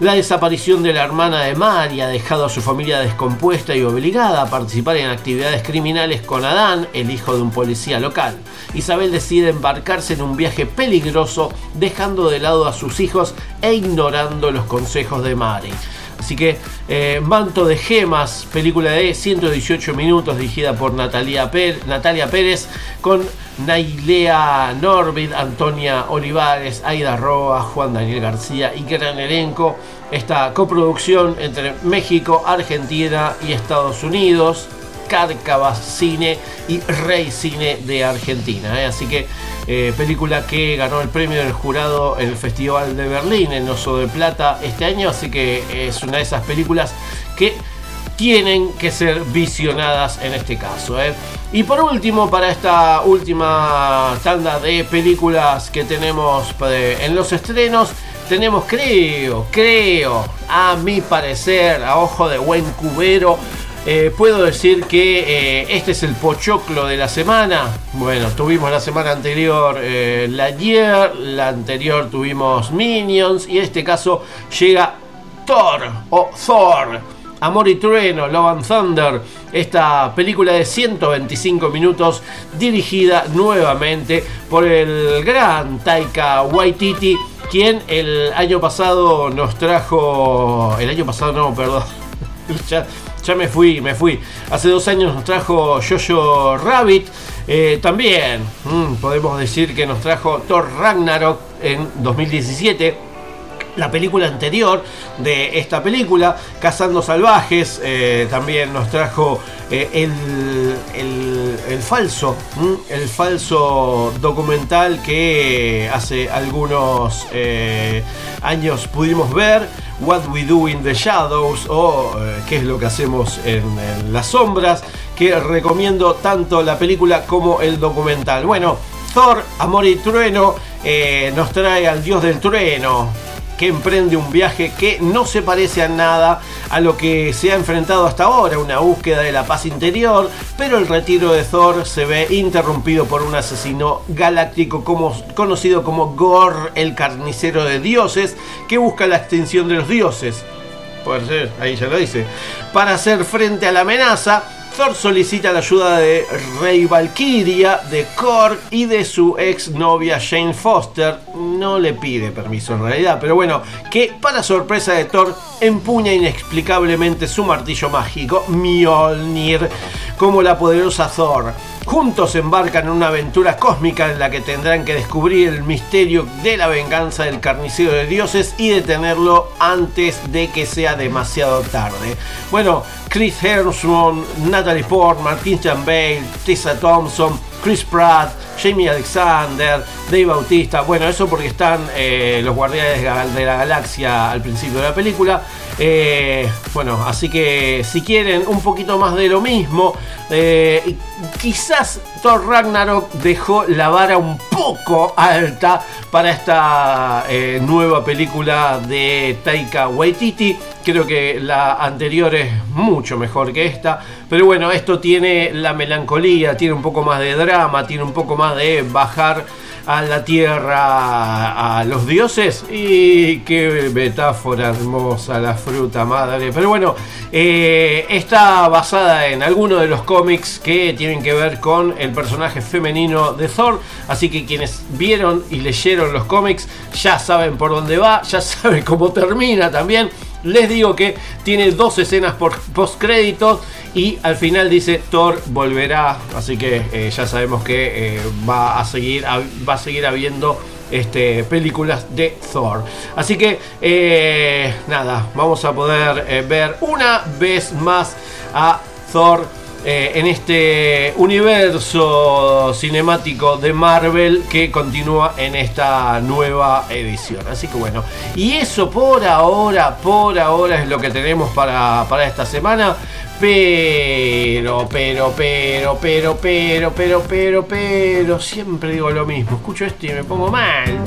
La desaparición de la hermana de Mari ha dejado a su familia descompuesta y obligada a participar en actividades criminales con Adán, el hijo de un policía local. Isabel decide embarcarse en un viaje peligroso, dejando de lado a sus hijos e ignorando los consejos de Mari. Así que eh, Manto de Gemas, película de 118 minutos dirigida por Natalia, Natalia Pérez, con Nailea Norbit, Antonia Olivares, Aida Roa, Juan Daniel García y gran elenco. Esta coproducción entre México, Argentina y Estados Unidos. Cárcava Cine y Rey Cine de Argentina. ¿eh? Así que eh, película que ganó el premio del jurado en el Festival de Berlín en Oso de Plata este año. Así que es una de esas películas que tienen que ser visionadas en este caso. ¿eh? Y por último, para esta última tanda de películas que tenemos en los estrenos, tenemos, creo, creo, a mi parecer, a ojo de buen cubero, eh, puedo decir que eh, este es el pochoclo de la semana. Bueno, tuvimos la semana anterior eh, la Year, la anterior tuvimos Minions y en este caso llega Thor o Thor. Amor y Trueno, Love and Thunder, esta película de 125 minutos dirigida nuevamente por el gran Taika Waititi, quien el año pasado nos trajo, el año pasado no, perdón, *laughs* me fui, me fui. Hace dos años nos trajo Jojo Rabbit. Eh, también mm, podemos decir que nos trajo Thor Ragnarok en 2017 la película anterior de esta película, Cazando Salvajes, eh, también nos trajo eh, el, el, el falso, ¿m? el falso documental que hace algunos años pudimos ver, What We Do in the Shadows o eh, qué es lo que hacemos en, las sombras, que recomiendo tanto la película como el documental. Bueno, Thor, Amor y Trueno eh, nos trae al dios del trueno que emprende un viaje que no se parece a nada a lo que se ha enfrentado hasta ahora, una búsqueda de la paz interior, pero el retiro de Thor se ve interrumpido por un asesino galáctico como, conocido como Gor, el carnicero de dioses, que busca la extinción de los dioses. Puede ser, ahí ya lo dice. Para hacer frente a la amenaza, Thor solicita la ayuda de Rey Valkyria, de Korg y de su ex novia Jane Foster. No le pide permiso en realidad, pero bueno, que para sorpresa de Thor empuña inexplicablemente su martillo mágico, Mjolnir, como la poderosa Thor. Juntos embarcan en una aventura cósmica en la que tendrán que descubrir el misterio de la venganza del carnicero de dioses y detenerlo antes de que sea demasiado tarde. Bueno, Chris Hemsworth, Natalie Portman, Christian Bale, Tessa Thompson, Chris Pratt, Jamie Alexander, Dave Bautista. Bueno, eso porque están eh, los Guardianes de la Galaxia al principio de la película. Eh, bueno, así que si quieren un poquito más de lo mismo, eh, quizás Thor Ragnarok dejó la vara un poco alta para esta eh, nueva película de Taika Waititi. Creo que la anterior es mucho mejor que esta. Pero bueno, esto tiene la melancolía, tiene un poco más de drama, tiene un poco más de bajar a la tierra a los dioses. Y qué metáfora hermosa la fruta madre. Pero bueno, eh, está basada en algunos de los cómics que tienen que ver con el personaje femenino de Thor. Así que quienes vieron y leyeron los cómics ya saben por dónde va, ya *laughs* saben cómo termina también. Les digo que tiene dos escenas por post créditos y al final dice Thor volverá, así que eh, ya sabemos que eh, va a seguir va a seguir habiendo este, películas de Thor. Así que eh, nada, vamos a poder ver una vez más a Thor eh, en este universo cinemático de Marvel que continúa en esta nueva edición. Así que bueno, y eso por ahora, por ahora es lo que tenemos para, para esta semana. Pero, pero, pero, pero, pero, pero, pero, pero, siempre digo lo mismo. Escucho esto y me pongo mal.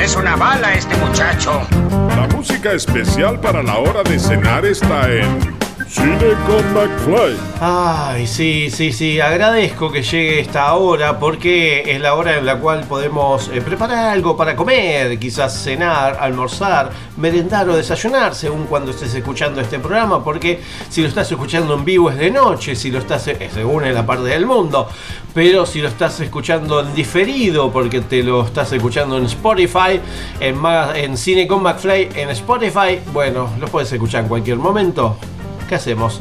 Es una bala este muchacho. La música especial para la hora de cenar está en Cine con McFly. Ay, sí, sí, sí, agradezco que llegue esta hora porque es la hora en la cual podemos eh, preparar algo para comer, quizás cenar, almorzar, merendar o desayunar, según cuando estés escuchando este programa, porque si lo estás escuchando en vivo es de noche, si lo estás, eh, según en la parte del mundo, pero si lo estás escuchando en diferido, porque te lo estás escuchando en Spotify, en, en Cine con McFly, en Spotify, bueno, lo puedes escuchar en cualquier momento. ¿Qué hacemos?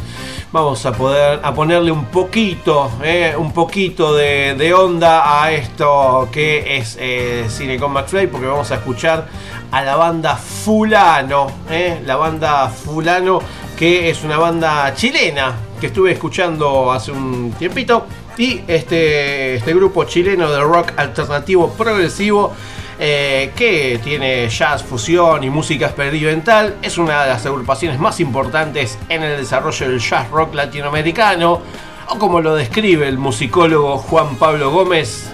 Vamos a poder a ponerle un poquito, eh, un poquito de, onda a esto que es eh, Cine con McFly, porque vamos a escuchar a la banda Fulano, eh, la banda Fulano, que es una banda chilena que estuve escuchando hace un tiempito. Y este, este grupo chileno de rock alternativo progresivo eh, que tiene jazz, fusión y música experimental. Es una de las agrupaciones más importantes en el desarrollo del jazz rock latinoamericano, o como lo describe el musicólogo Juan Pablo Gómez,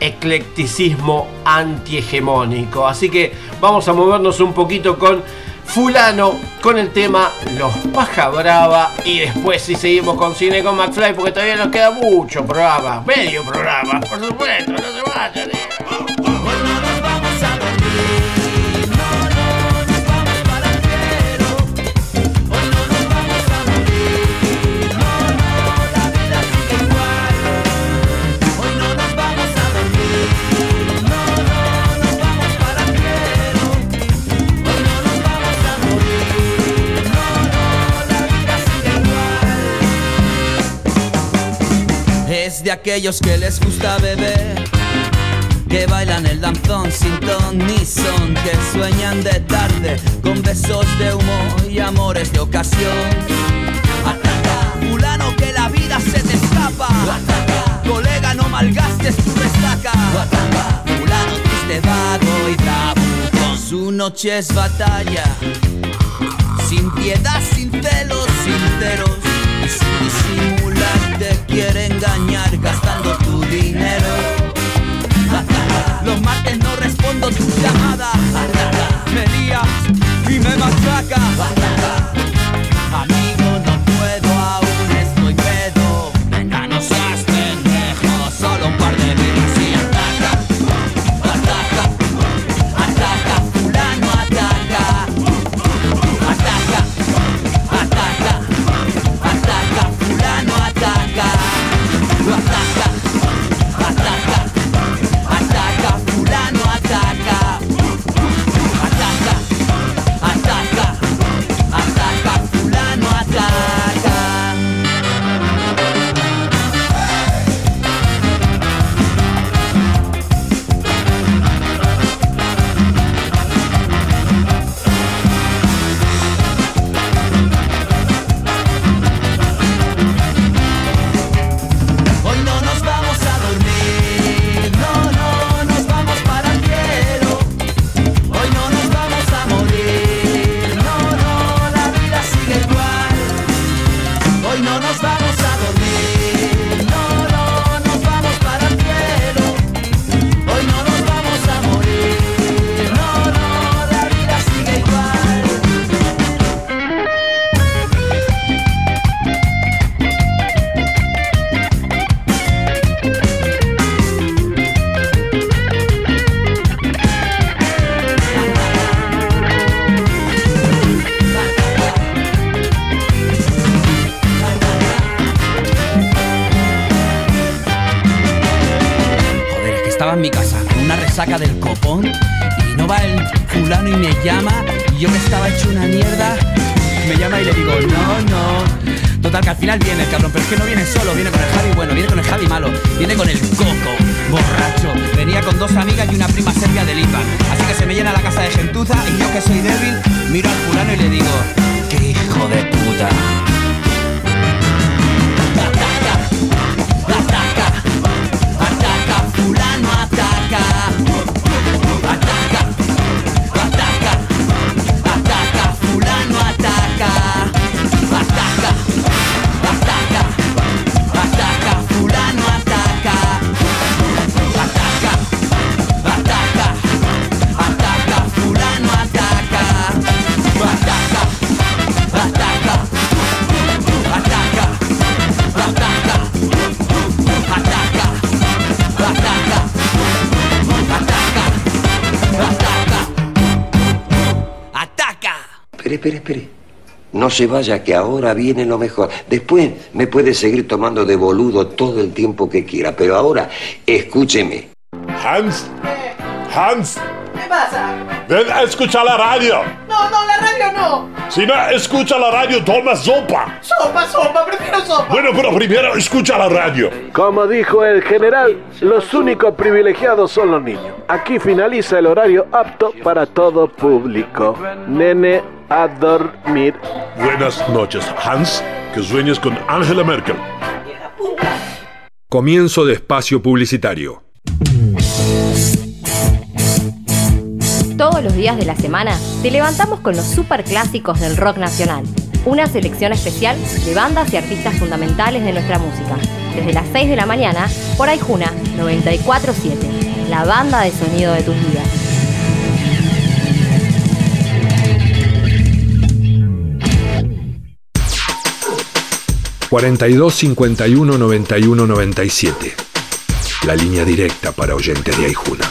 eclecticismo antihegemónico. Así que vamos a movernos un poquito con fulano, con el tema Los Paja Brava, y después si seguimos con Cine con McFly, porque todavía nos queda mucho programa, medio programa, por supuesto, no se vayan. eh. De aquellos que les gusta beber, que bailan el danzón sin ton ni son, que sueñan de tarde con besos de humo y amores de ocasión. Ataca, fulano, que la vida se te escapa. Colega, no malgastes tu resaca. Fulano triste, vago y trabuco. Su noche es batalla. Sin piedad, sin celos, sin engañar gastando tu dinero. Los martes no respondo tu llamada. Me lías y me machaca. Que no viene solo, viene con el Javi bueno, viene con el Javi malo, viene con el coco, borracho. Venía con dos amigas y una prima serbia del IPA. Así que se me llena la casa de gentuza y yo que soy débil, miro al fulano y le digo, se vaya, que ahora viene lo mejor. Después me puede seguir tomando de boludo todo el tiempo que quiera, pero ahora escúcheme. Hans, Hans, ¿Qué pasa? ven a escuchar la radio. No, no, la radio no. Si no escucha la radio, toma sopa. Sopa, sopa, prefiero sopa. Bueno, pero primero escucha la radio. Como dijo el general, los únicos privilegiados son los niños. Aquí finaliza el horario apto para todo público. Nene, a dormir. Buenas noches, Hans. Que sueñes con Angela Merkel. Comienzo de espacio publicitario. Todos los días de la semana te levantamos con los superclásicos del rock nacional. Una selección especial de bandas y artistas fundamentales de nuestra música. Desde las 6 de la mañana por Aijuna 947, la banda de sonido de tus vidas. ...42 51 91 97... ...la línea directa para oyentes de Aijuna.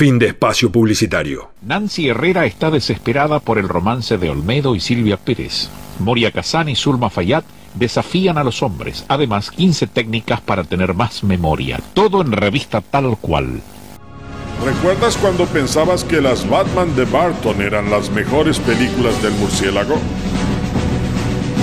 Fin de espacio publicitario. Nancy Herrera está desesperada por el romance de Olmedo y Silvia Pérez. Moria Kazan y Zulma Fayad desafían a los hombres. Además, 15 técnicas para tener más memoria. Todo en revista tal cual. ¿Recuerdas cuando pensabas que las Batman de Barton eran las mejores películas del murciélago?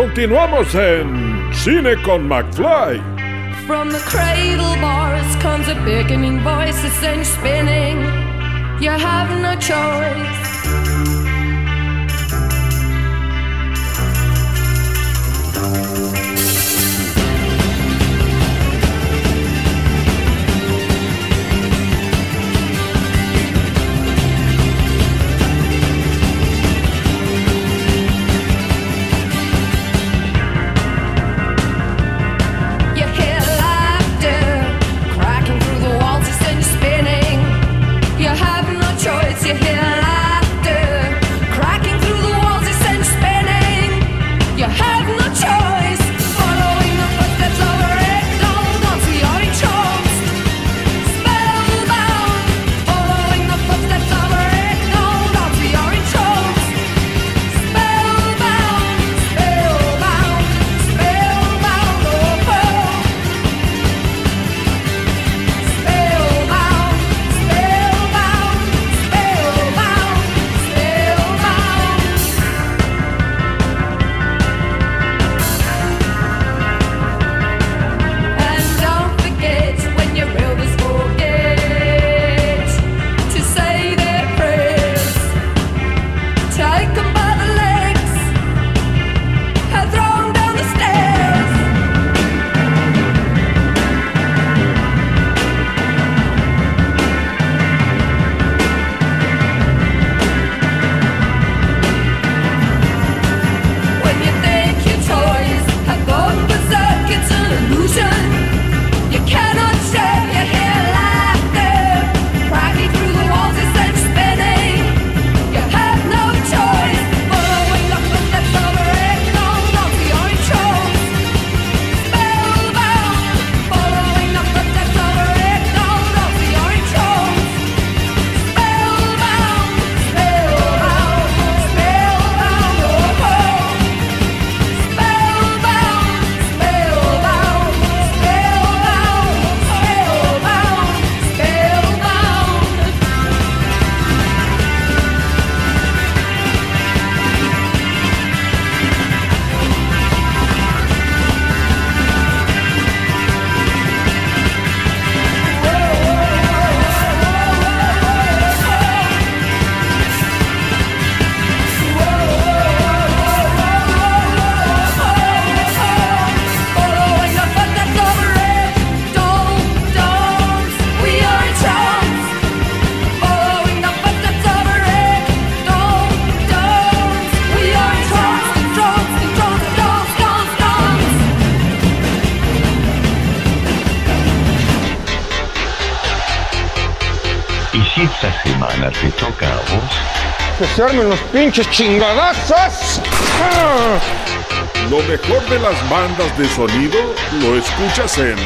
Continuamos en Cine con McFly. From the cradle bars comes a beckoning voice, sends spinning. You have no choice. Se armen los pinches chingadazos! Lo mejor de las bandas de sonido lo escuchas en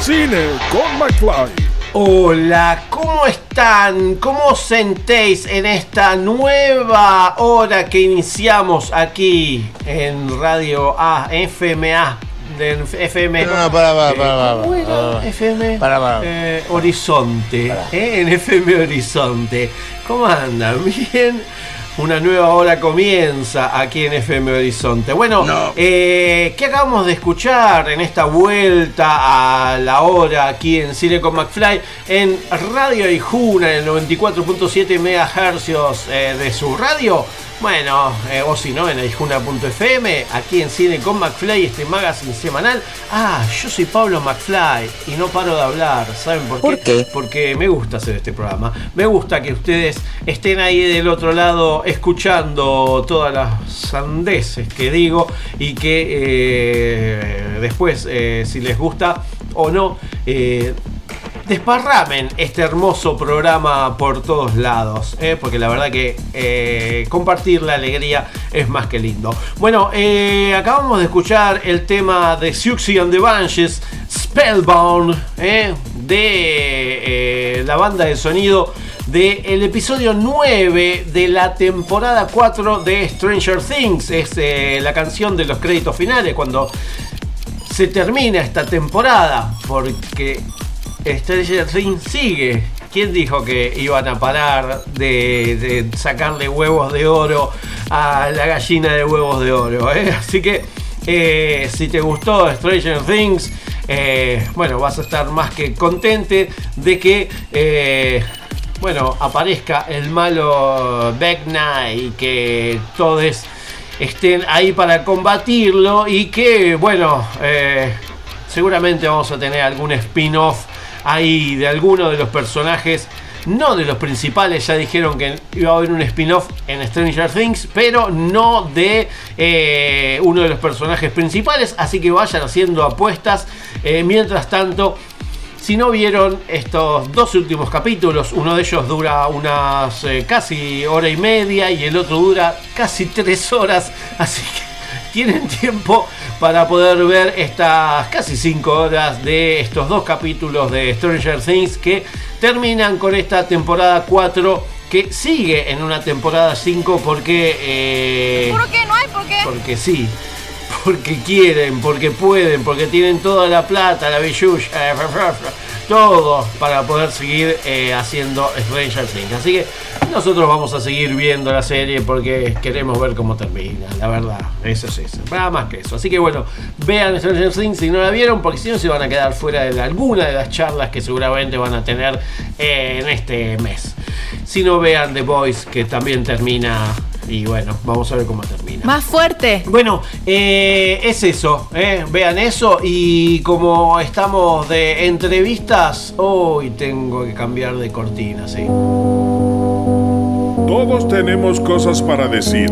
Cine con McFly. Hola, ¿cómo están? ¿Cómo os sentéis en esta nueva hora que iniciamos aquí en Radio A, FMA? En FM. No, no, para, para, para, para, para. FM Para, para. eh, Horizonte. eh, En FM Horizonte. ¿Cómo andan? Bien. Una nueva hora comienza aquí en FM Horizonte. Bueno, eh, ¿qué acabamos de escuchar en esta vuelta a la hora aquí en Cine con McFly? En Radio Ijuna, en el 94.7 MHz eh, de su radio. Bueno, eh, o si no, en aijuna.fm, aquí en Cine con McFly, este magazine semanal. Ah, yo soy Pablo McFly y no paro de hablar. ¿Saben por qué? ¿Por qué? Porque me gusta hacer este programa. Me gusta que ustedes estén ahí del otro lado escuchando todas las sandeces que digo y que eh, después, eh, si les gusta o no, eh, desparramen este hermoso programa por todos lados, ¿eh? porque la verdad que eh, compartir la alegría es más que lindo. Bueno, eh, acabamos de escuchar el tema de Siouxsie and the Banshees, Spellbound, de la banda de sonido del episodio 9 de la temporada 4 de Stranger Things. Es la canción de los créditos finales cuando se termina esta temporada, porque Stranger Things sigue. ¿Quién dijo que iban a parar de, sacarle huevos de oro a la gallina de huevos de oro? eh? *laughs* Así que eh, si te gustó Stranger Things, eh, bueno, vas a estar más que contente de que, bueno, aparezca el malo Vecna y que todos estén ahí para combatirlo y que, bueno, seguramente vamos a tener algún spin-off ahí de alguno de los personajes. No de los principales, ya dijeron que iba a haber un spin-off en Stranger Things, pero no de eh, uno de los personajes principales, así que vayan haciendo apuestas. Eh, mientras tanto, si no vieron estos dos últimos capítulos, uno de ellos dura unas eh, casi hora y media y el otro dura casi tres horas, así que *laughs* tienen tiempo para poder ver estas casi 5 horas de estos dos capítulos de Stranger Things que terminan con esta temporada 4 que sigue en una temporada 5 porque... eh, ¿Por qué? ¿No hay por qué? porque sí, porque quieren, porque pueden, porque tienen toda la plata, la billulla, eh, todo para poder seguir eh, haciendo Stranger Things. Así que nosotros vamos a seguir viendo la serie porque queremos ver cómo termina, la verdad. Eso es eso, nada más que eso. Así que bueno, vean Stranger Things si no la vieron, porque si no se van a quedar fuera de alguna de las charlas que seguramente van a tener eh, en este mes. Si no vean The Voice, que también termina. Y bueno, vamos a ver cómo termina. Más fuerte. Bueno, eh, es eso, eh, vean eso y como estamos de entrevistas, hoy tengo que cambiar de cortina, sí. Todos tenemos cosas para decir.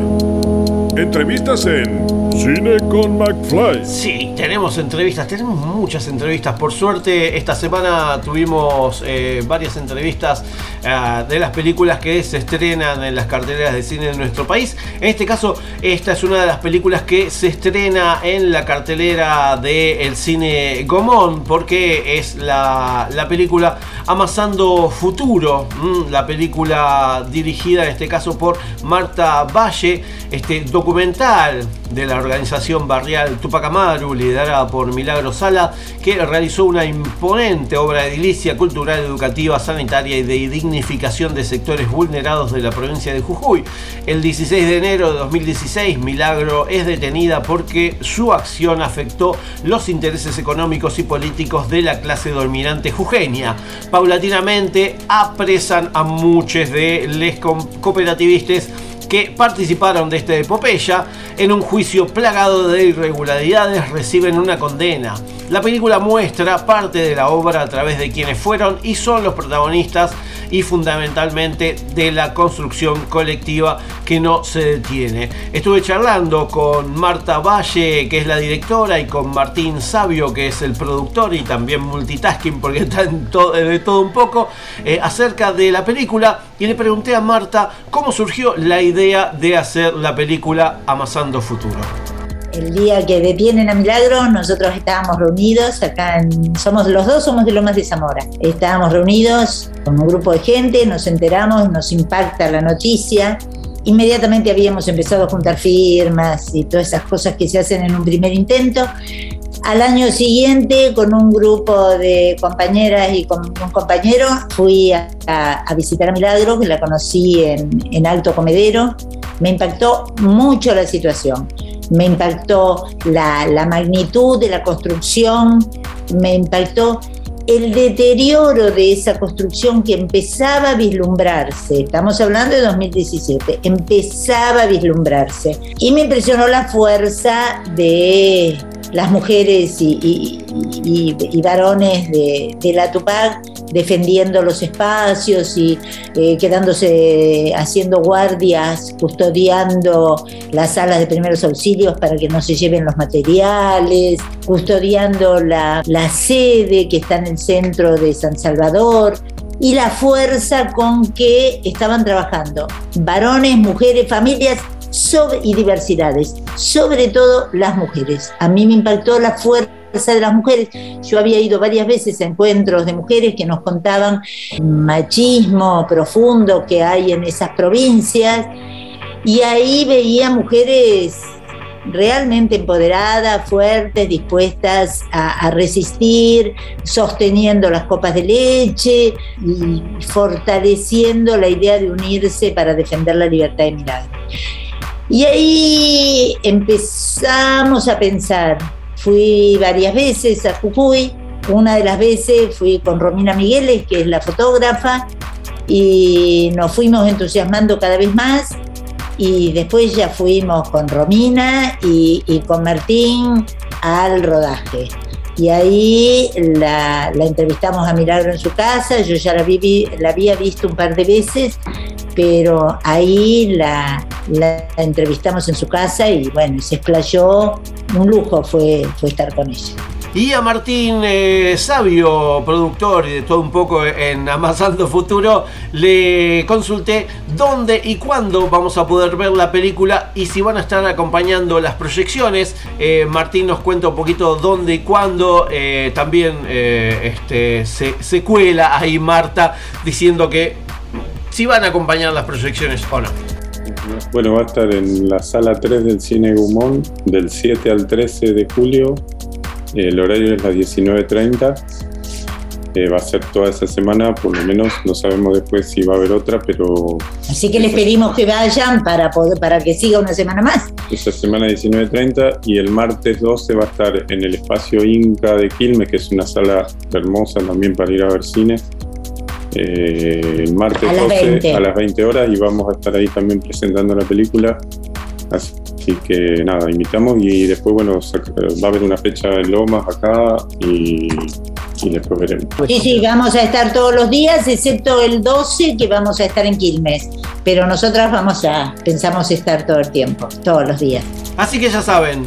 Entrevistas en Cine con McFly. Sí, tenemos entrevistas, tenemos muchas entrevistas. Por suerte, esta semana tuvimos eh, varias entrevistas ah, de las películas que se estrenan en las carteleras de cine de nuestro país. En este caso, esta es una de las películas que se estrena en la cartelera del cine Gomón, porque es la, la película Amasando Futuro, mm, la película dirigida en este caso por Marta Valle, este documental de la organización barrial Tupac Amaru, liderada por Milagro Sala, que realizó una imponente obra de edilicia cultural, educativa, sanitaria y de dignificación de sectores vulnerados de la provincia de Jujuy. El 16 de enero de 2016, Milagro es detenida porque su acción afectó los intereses económicos y políticos de la clase dominante jujeña. Paulatinamente apresan a muchos de los cooperativistas que participaron de esta epopeya en un juicio plagado de irregularidades reciben una condena. La película muestra parte de la obra a través de quienes fueron y son los protagonistas y fundamentalmente de la construcción colectiva que no se detiene. Estuve charlando con Marta Valle, que es la directora, y con Martín Sabio, que es el productor y también multitasking porque está en de todo un poco, eh, acerca de la película y le pregunté a Marta cómo surgió la idea de hacer la película Amasando Futuro. El día que detienen a Milagro, nosotros estábamos reunidos acá, somos los dos somos de Lomas de Zamora. Estábamos reunidos con un grupo de gente, nos enteramos, nos impacta la noticia. Inmediatamente habíamos empezado a juntar firmas y todas esas cosas que se hacen en un primer intento. Al año siguiente, con un grupo de compañeras y con un compañero, fui a visitar a Milagro, que la conocí en, en Alto Comedero. Me impactó mucho la situación. Me impactó la, magnitud de la construcción, me impactó el deterioro de esa construcción que empezaba a vislumbrarse, estamos hablando de 2017, empezaba a vislumbrarse. Y me impresionó la fuerza de las mujeres y, varones de, de la Tupac defendiendo los espacios y eh, quedándose haciendo guardias, custodiando las salas de primeros auxilios para que no se lleven los materiales, custodiando la, la sede que está en el centro de San Salvador y la fuerza con que estaban trabajando. Varones, mujeres, familias sobre- y diversidades, sobre todo las mujeres. A mí me impactó la fuerza de las mujeres. Yo había ido varias veces a encuentros de mujeres que nos contaban machismo profundo que hay en esas provincias y ahí veía mujeres realmente empoderadas, fuertes, dispuestas a, resistir, sosteniendo las copas de leche y fortaleciendo la idea de unirse para defender la libertad de Milagro. Y ahí empezamos a pensar, fui varias veces a Jujuy, una de las veces fui con Romina Migueles, que es la fotógrafa, y nos fuimos entusiasmando cada vez más. Y después ya fuimos con Romina y, y con Martín al rodaje. Y ahí la, la entrevistamos a Milagro en su casa, yo ya la, vi- la había visto un par de veces, pero ahí la, entrevistamos en su casa y bueno, se explayó, un lujo fue, fue estar con ella. Y a Martín eh, Sabio, productor y de todo un poco en Amasando Futuro, le consulté dónde y cuándo vamos a poder ver la película y si van a estar acompañando las proyecciones. Eh, Martín nos cuenta un poquito dónde y cuándo. eh, también este, se, se cuela ahí Marta diciendo que si van a acompañar las proyecciones o no. Bueno, va a estar en la sala 3 del Cine Gumón del 7 al 13 de julio. El horario es las 19.30. Eh, va a ser toda esa semana, por lo menos no sabemos después si va a haber otra, pero Así que les pedimos que vayan para, poder, para que siga una semana más. esa semana 19.30 y el martes 12 va a estar en el espacio Inca de Quilmes, que es una sala hermosa también para ir a ver cine. Eh, el martes A las 12 20. a las 20 horas y vamos a estar ahí también presentando la película. Así que nada, invitamos y después, bueno, va a haber una fecha en Lomas acá y, y después veremos. Sí, sí, vamos a estar todos los días, excepto el 12 que vamos a estar en Quilmes. Pero nosotras vamos a, pensamos estar todo el tiempo, todos los días. Así que ya saben,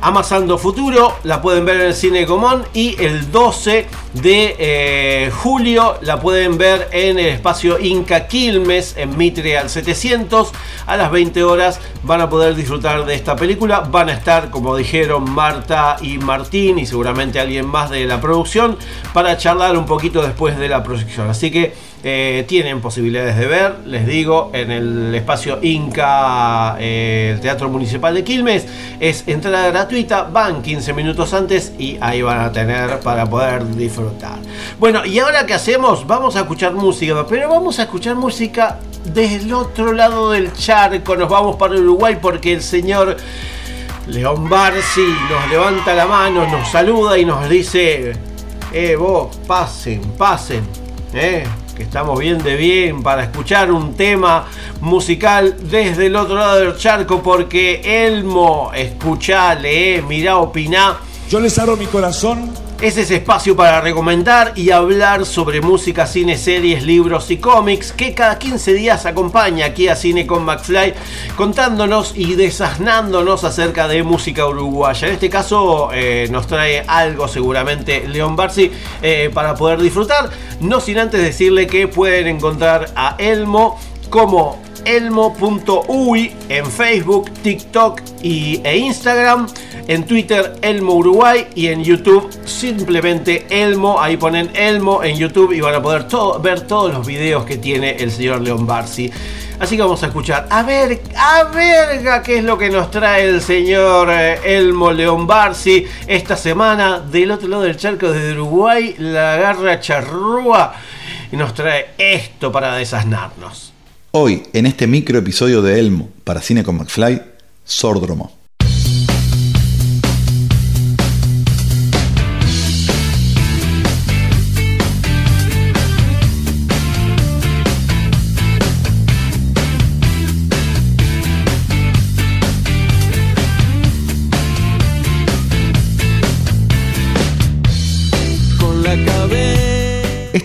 Amasando Futuro la pueden ver en el Cine Común y el 12 de eh, julio la pueden ver en el espacio Inca Quilmes en Mitre al 700 a las 20 horas van a poder disfrutar de esta película. Van a estar como dijeron Marta y Martín y seguramente alguien más de la producción para charlar un poquito después de la proyección. Así que eh, tienen posibilidades de ver, les digo, en el espacio Inca, eh, el Teatro Municipal de Quilmes. Es entrada gratuita, van 15 minutos antes y ahí van a tener para poder disfrutar. Bueno, y ahora qué hacemos? Vamos a escuchar música, pero vamos a escuchar música del otro lado del charco. Nos vamos para Uruguay porque el señor León Barsi nos levanta la mano, nos saluda y nos dice, eh, vos, pasen, pasen, eh, que estamos bien de bien para escuchar un tema musical desde el otro lado del charco, porque Elmo, escuchá, lee, mirá, opiná. Yo les abro mi corazón. Es ese espacio para recomendar y hablar sobre música, cine, series, libros y cómics que cada 15 días acompaña aquí a Cine con McFly contándonos y desasnándonos acerca de música uruguaya. En este caso eh, nos trae algo seguramente León Barsi eh, para poder disfrutar. No sin antes decirle que pueden encontrar a Elmo como elmo.ui en Facebook, TikTok y, e Instagram. En Twitter Elmo Uruguay y en YouTube simplemente Elmo. Ahí ponen Elmo en YouTube y van a poder ver todos los videos que tiene el señor León Barsi. Así que vamos a escuchar. A ver, a verga, qué es lo que nos trae el señor eh, Elmo León Barsi esta semana del otro lado del charco de Uruguay, la garra charrúa. Y nos trae esto para desasnarnos. Hoy, en este micro episodio de Elmo para Cine con McFly, Sordromo.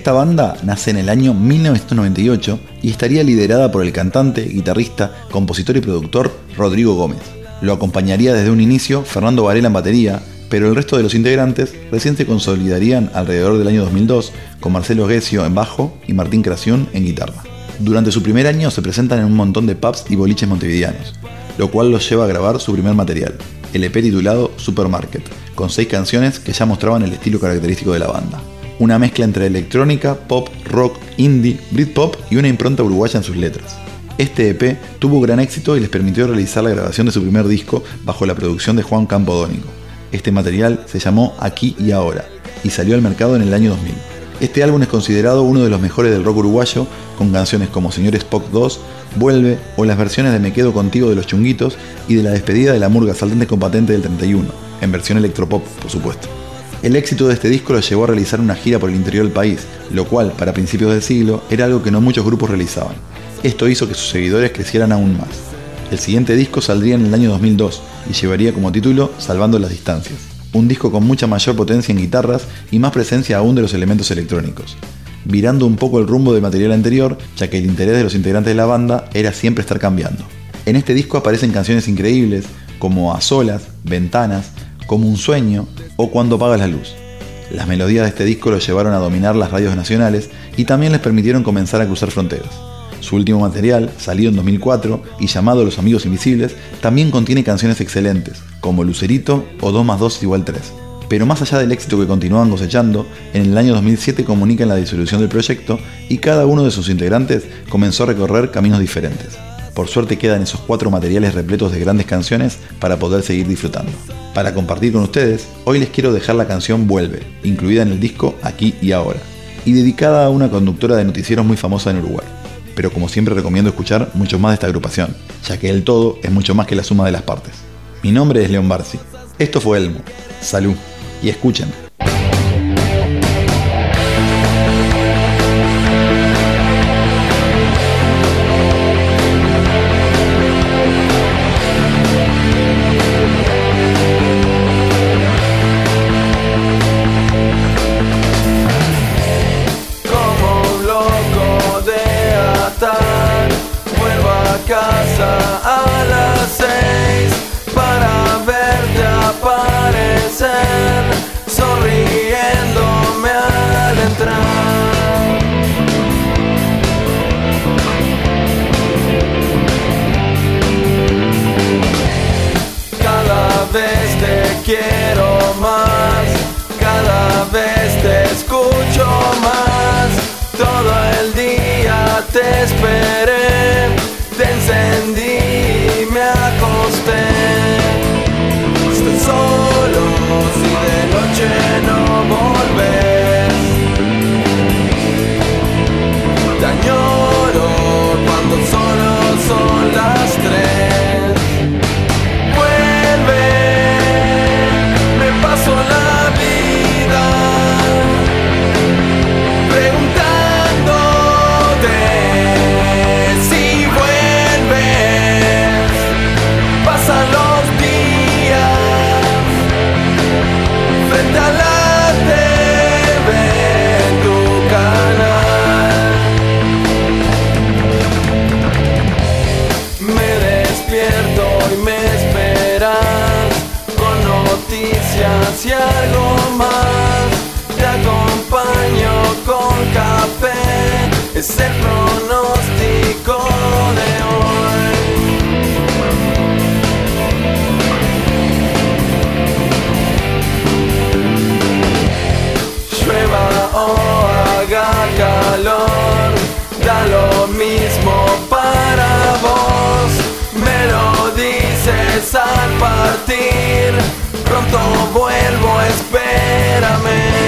Esta banda nace en el año 1998 y estaría liderada por el cantante, guitarrista, compositor y productor Rodrigo Gómez. Lo acompañaría desde un inicio Fernando Varela en batería, pero el resto de los integrantes recién se consolidarían alrededor del año 2002 con Marcelo Gesio en bajo y Martín Creación en guitarra. Durante su primer año se presentan en un montón de pubs y boliches montevideanos, lo cual los lleva a grabar su primer material, el EP titulado Supermarket, con seis canciones que ya mostraban el estilo característico de la banda una mezcla entre electrónica, pop, rock, indie, Britpop y una impronta uruguaya en sus letras. Este EP tuvo gran éxito y les permitió realizar la grabación de su primer disco bajo la producción de Juan Campodónico. Este material se llamó Aquí y Ahora y salió al mercado en el año 2000. Este álbum es considerado uno de los mejores del rock uruguayo, con canciones como Señor Spock 2, Vuelve o las versiones de Me Quedo Contigo de los Chunguitos y de la despedida de la Murga Saltante con Patente del 31, en versión electropop, por supuesto. El éxito de este disco lo llevó a realizar una gira por el interior del país, lo cual, para principios del siglo, era algo que no muchos grupos realizaban. Esto hizo que sus seguidores crecieran aún más. El siguiente disco saldría en el año 2002 y llevaría como título Salvando las Distancias, un disco con mucha mayor potencia en guitarras y más presencia aún de los elementos electrónicos, virando un poco el rumbo del material anterior, ya que el interés de los integrantes de la banda era siempre estar cambiando. En este disco aparecen canciones increíbles como A Solas, Ventanas, Como un Sueño, o Cuando apagas la luz. Las melodías de este disco lo llevaron a dominar las radios nacionales y también les permitieron comenzar a cruzar fronteras. Su último material, salido en 2004 y llamado Los Amigos Invisibles, también contiene canciones excelentes, como Lucerito o 2 más 2 igual 3. Pero más allá del éxito que continuaban cosechando, en el año 2007 comunican la disolución del proyecto y cada uno de sus integrantes comenzó a recorrer caminos diferentes. Por suerte quedan esos cuatro materiales repletos de grandes canciones para poder seguir disfrutando. Para compartir con ustedes, hoy les quiero dejar la canción Vuelve, incluida en el disco Aquí y Ahora, y dedicada a una conductora de noticieros muy famosa en Uruguay. Pero como siempre recomiendo escuchar mucho más de esta agrupación, ya que el todo es mucho más que la suma de las partes. Mi nombre es León Barsi. Esto fue Elmo. Salud. Y escuchen. me lo dices al partir, pronto vuelvo, espérame.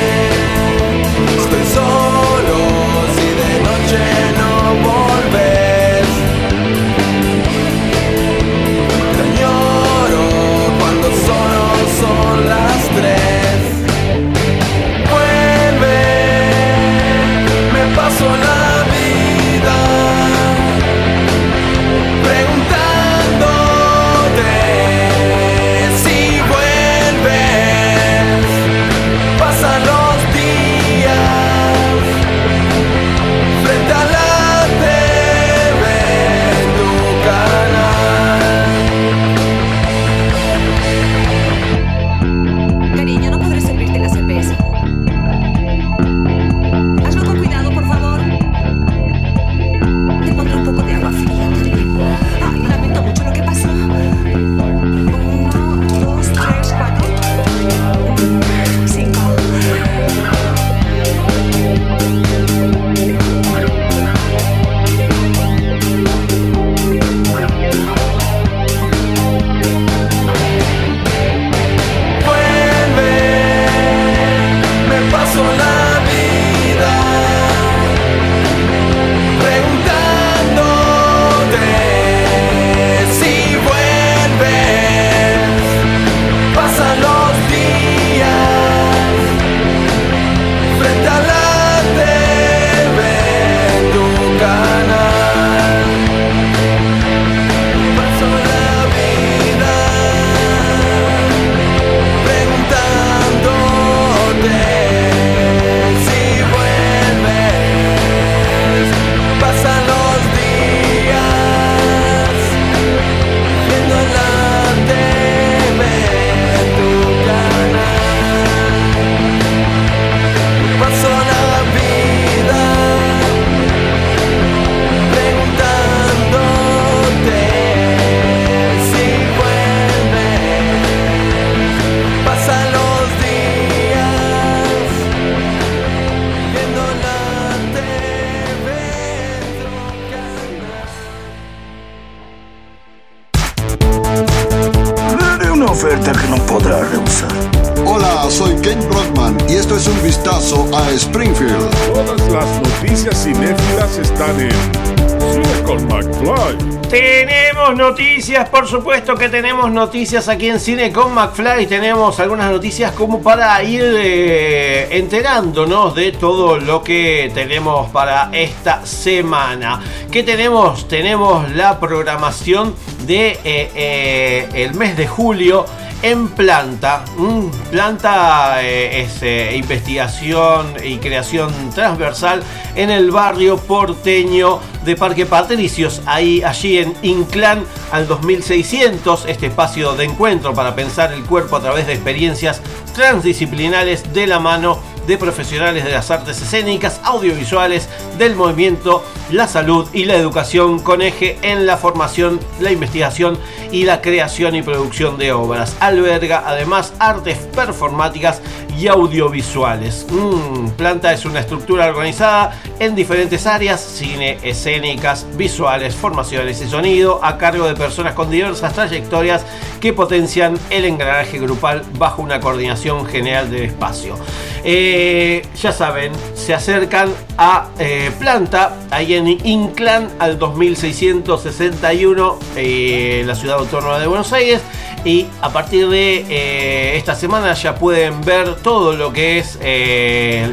Por supuesto que tenemos noticias aquí en Cine con McFly. Tenemos algunas noticias como para ir eh, enterándonos de todo lo que tenemos para esta semana. ¿Qué tenemos? Tenemos la programación de eh, eh, mes de julio en planta. Mm, planta es investigación y creación transversal en el barrio porteño de Parque Patricios, ahí allí en Inclán al 2600, este espacio de encuentro para pensar el cuerpo a través de experiencias transdisciplinares de la mano de profesionales de las artes escénicas, audiovisuales, del movimiento, la salud y la educación con eje en la formación, la investigación y la creación y producción de obras. Alberga además artes performáticas y audiovisuales. Mm, Planta es una estructura organizada en diferentes áreas, cine, escénicas, visuales, formaciones y sonido, a cargo de personas con diversas trayectorias que potencian el engranaje grupal bajo una coordinación general del espacio. Eh, ya saben, se acercan a eh, Planta, ahí en Inclán, al 2661, eh, la ciudad autónoma de Buenos Aires. Y a partir de eh, esta semana ya pueden ver todo lo que es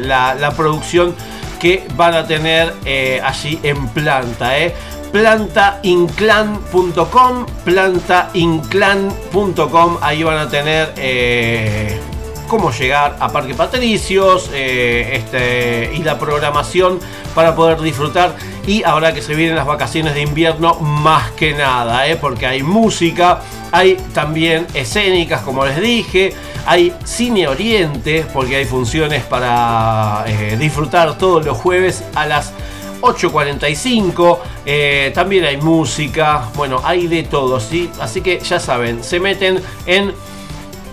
la, la producción que van a tener allí en planta. plantainclan.com plantainclan.com ahí van a tener cómo llegar a Parque Patricios eh, este, y la programación para poder disfrutar y ahora que se vienen las vacaciones de invierno más que nada eh, porque hay música hay también escénicas como les dije hay cine oriente porque hay funciones para eh, disfrutar todos los jueves a las 8.45, eh, también hay música, bueno, hay de todo, ¿sí? Así que ya saben, se meten en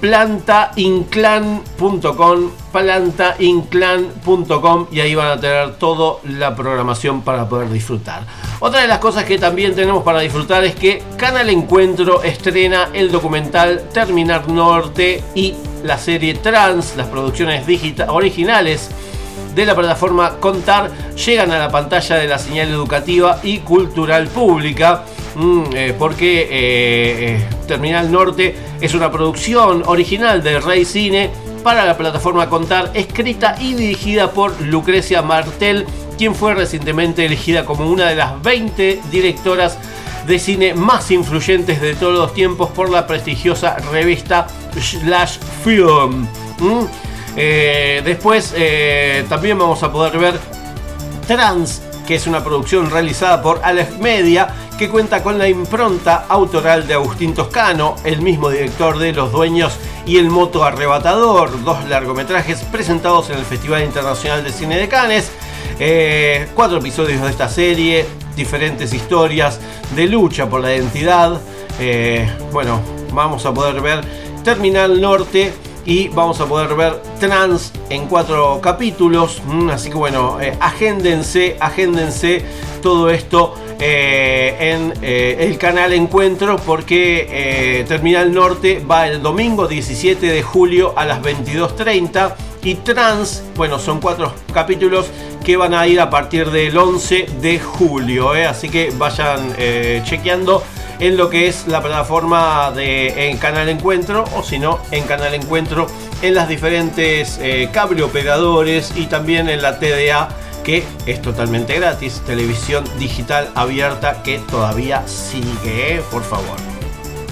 plantainclan.com plantainclan.com y ahí van a tener toda la programación para poder disfrutar. Otra de las cosas que también tenemos para disfrutar es que Canal Encuentro estrena el documental Terminar Norte y la serie Trans, las producciones originales de la plataforma Contar llegan a la pantalla de la señal educativa y cultural pública. Mm, eh, porque eh, eh, Terminal Norte es una producción original de Rey Cine para la plataforma Contar, escrita y dirigida por Lucrecia Martel, quien fue recientemente elegida como una de las 20 directoras de cine más influyentes de todos los tiempos por la prestigiosa revista Slash Film. ¿Mm? Después también vamos a poder ver Trans, que es una producción realizada por Aleph Media, que cuenta con la impronta autoral de Agustín Toscano, el mismo director de Los Dueños y El Moto Arrebatador, dos largometrajes presentados en el Festival Internacional de Cine de Cannes. Eh, cuatro episodios de esta serie, diferentes historias de lucha por la identidad. Eh, bueno, vamos a poder ver Terminal Norte y vamos a poder ver Trans en cuatro capítulos. Mm, Así que bueno, eh, agéndense, agéndense todo esto eh, en eh, el canal Encuentro porque Terminal Norte va el domingo 17 de julio a las 22.30 y Trans, bueno, son cuatro capítulos que van a ir a partir del 11 de julio. Así que vayan chequeando en lo que es la plataforma de Canal Encuentro o si no en Canal Encuentro en las diferentes eh, cable operadores y también en la TDA que es totalmente gratis, televisión digital abierta que todavía sigue, eh, por favor.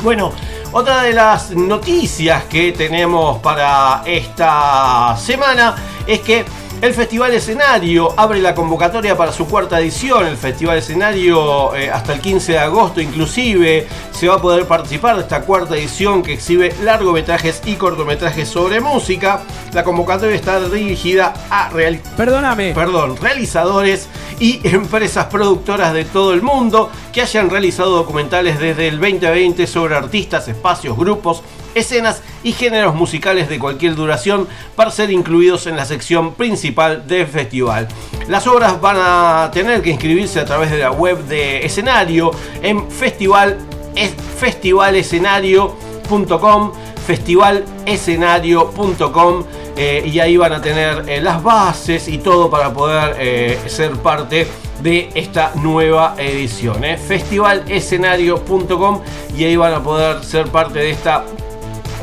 Bueno, otra de las noticias que tenemos para esta semana es que el Festival Escenario abre la convocatoria para su cuarta edición. El Festival Escenario eh, hasta el 15 de agosto inclusive se va a poder participar de esta cuarta edición que exhibe largometrajes y cortometrajes sobre música. La convocatoria está dirigida a real... Perdóname. Perdón, realizadores y *laughs* empresas productoras de todo el mundo que hayan realizado documentales desde el 2020 sobre artistas, espacios, grupos, escenas y géneros musicales de cualquier duración para ser incluidos en la sección principal del festival. Las obras van a tener que inscribirse a través de la web de escenario en festival, es- festivalescenario.com festivalescenario.com eh, y ahí van a tener eh, las bases y todo para poder eh, ser parte de esta nueva edición. Festivalescenario.com y ahí van a poder ser parte de esta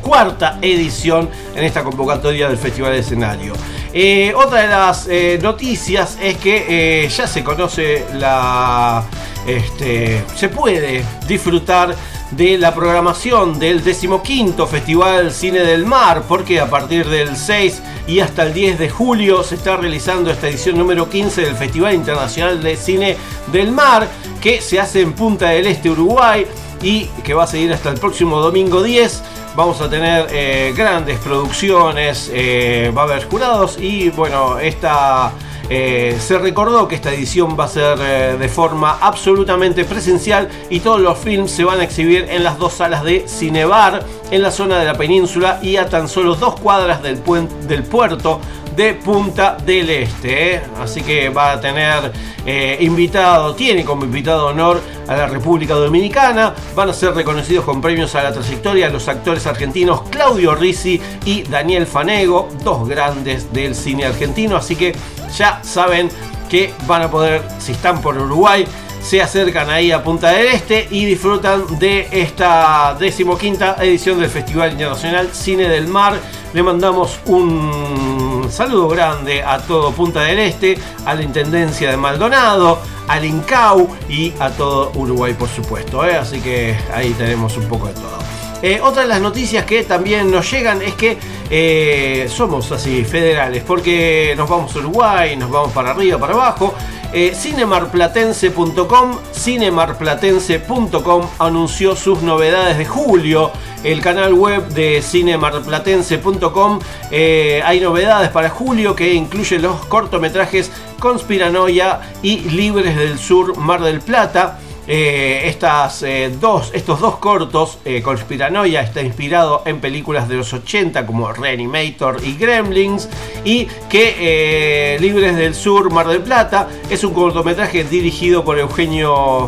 cuarta edición en esta convocatoria del Festival de Escenario. Eh, otra de las eh, noticias es que eh, ya se conoce la. Este, se puede disfrutar de la programación del decimoquinto Festival Cine del Mar, porque a partir del 6 y hasta el 10 de julio se está realizando esta edición número 15 del Festival Internacional de Cine del Mar, que se hace en Punta del Este, Uruguay, y que va a seguir hasta el próximo domingo 10. Vamos a tener eh, grandes producciones, eh, va a haber jurados y bueno, esta... eh, se recordó que esta edición va a ser de forma absolutamente presencial y todos los films se van a exhibir en las dos salas de Cinebar en la zona de la península y a tan solo dos cuadras del, del puerto de Punta del Este. ¿eh? Así que va a tener eh, invitado, tiene como invitado honor a la República Dominicana. Van a ser reconocidos con premios a la trayectoria los actores argentinos Claudio Risi y Daniel Fanego, dos grandes del cine argentino. Así que ya saben que van a poder, si están por Uruguay, se acercan ahí a Punta del Este y disfrutan de esta decimoquinta edición del Festival Internacional Cine del Mar. Le mandamos un saludo grande a todo Punta del Este, a la Intendencia de Maldonado, al Incau y a todo Uruguay, por supuesto. ¿eh? Así que ahí tenemos un poco de todo. Eh, otra de las noticias que también nos llegan es que eh, somos así federales, porque nos vamos a Uruguay, nos vamos para arriba, para abajo. Eh, cinemarplatense.com, cinemarplatense.com anunció sus novedades de julio. El canal web de cinemarplatense.com eh, hay novedades para julio que incluyen los cortometrajes Conspiranoia y Libres del Sur Mar del Plata. Eh, estas, eh, dos, estos dos cortos, eh, Conspiranoia está inspirado en películas de los 80 como Reanimator y Gremlins, y que Libres del Sur, Mar del Plata, es un cortometraje dirigido por Eugenio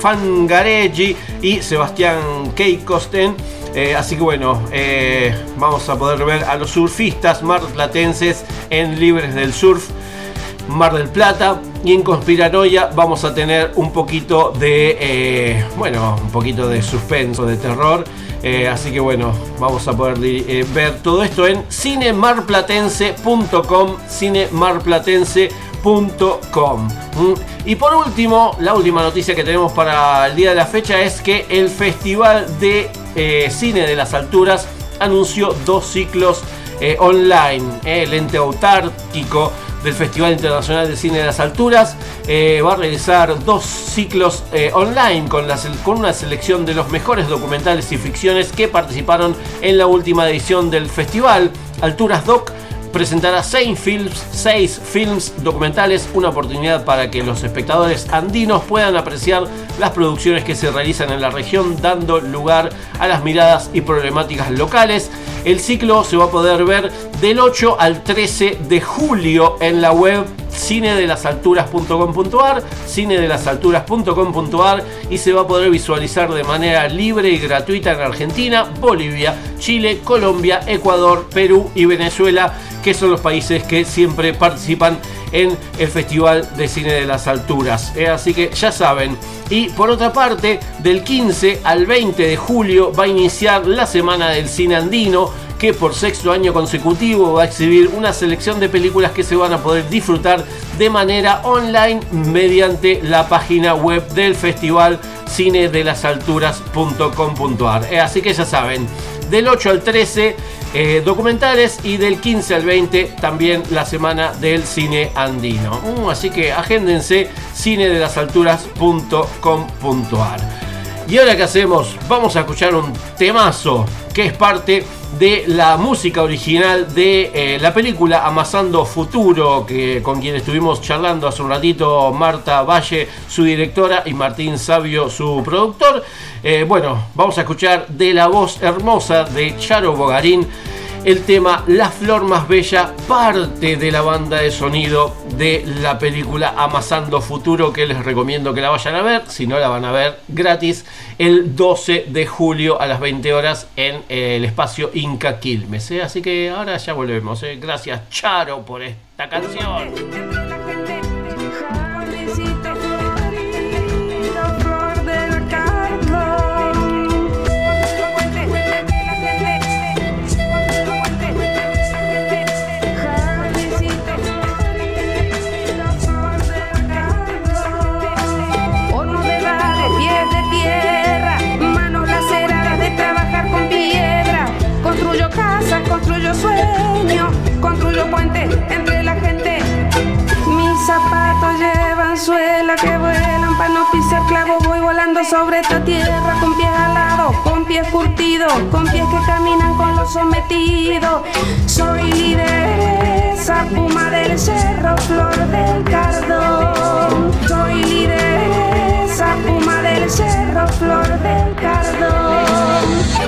Fangareggi y Sebastián Keikosten. Eh, así que bueno, vamos a poder ver a los surfistas marplatenses en Libres del Surf. Mar del Plata y en Conspiranoia vamos a tener un poquito de, eh, bueno, un poquito de suspenso, de terror. Eh, así que bueno, vamos a poder eh, ver todo esto en cinemarplatense.com, cinemarplatense.com. Mm. Y por último, la última noticia que tenemos para el día de la fecha es que el Festival de Cine de las Alturas anunció dos ciclos online. el ente autárquico del Festival Internacional de Cine de las Alturas eh, va a realizar dos ciclos eh, online con, con una selección de los mejores documentales y ficciones que participaron en la última edición del festival. Alturas Doc presentará seis films, seis films documentales, una oportunidad para que los espectadores andinos puedan apreciar las producciones que se realizan en la región, dando lugar a las miradas y problemáticas locales. El ciclo se va a poder ver del 8 al 13 de julio en la web cinedelasalturas.com.ar, cinedelasalturas.com.ar y se va a poder visualizar de manera libre y gratuita en Argentina, Bolivia, Chile, Colombia, Ecuador, Perú y Venezuela, que son los países que siempre participan en el Festival de Cine de las Alturas. Eh, así que ya saben. Y por otra parte, del 15 al 20 de julio va a iniciar la Semana del Cine Andino, que por sexto año consecutivo va a exhibir una selección de películas que se van a poder disfrutar de manera online mediante la página web del festival cinedelasalturas.com.ar. Eh, así que ya saben, del 8 al 13 eh, documentales y del 15 al 20 también la semana del cine andino. Mm, así que agéndense cinedelasalturas.com.ar. Y ahora que hacemos, vamos a escuchar un temazo que es parte de la música original de eh, la película Amasando Futuro, que con quien estuvimos charlando hace un ratito, Marta Valle, su directora, y Martín Sabio, su productor. Eh, bueno, vamos a escuchar de la voz hermosa de Charo Bogarín el tema La Flor Más Bella, parte de la banda de sonido de la película Amasando Futuro, que les recomiendo que la vayan a ver, si no la van a ver gratis, el 12 de julio a las 20 horas en eh, el espacio Inca Quilmes. ¿eh? Así que ahora ya volvemos. ¿eh? Gracias Charo por esta canción. Suela que vuelan para no pisar clavos. Voy volando sobre esta tierra con pies alados, con pies curtidos, con pies que caminan con los sometidos. Soy lideresa, puma del cerro, flor del cardón. Soy lideresa, puma del cerro, flor del cardón.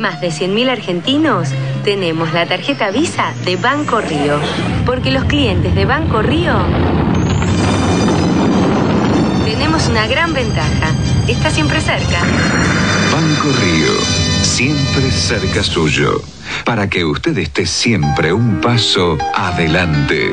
Más de 100.000 argentinos tenemos la tarjeta Visa de Banco Río. Porque los clientes de Banco Río tenemos una gran ventaja. Está siempre cerca. Banco Río, siempre cerca suyo, para que usted esté siempre un paso adelante.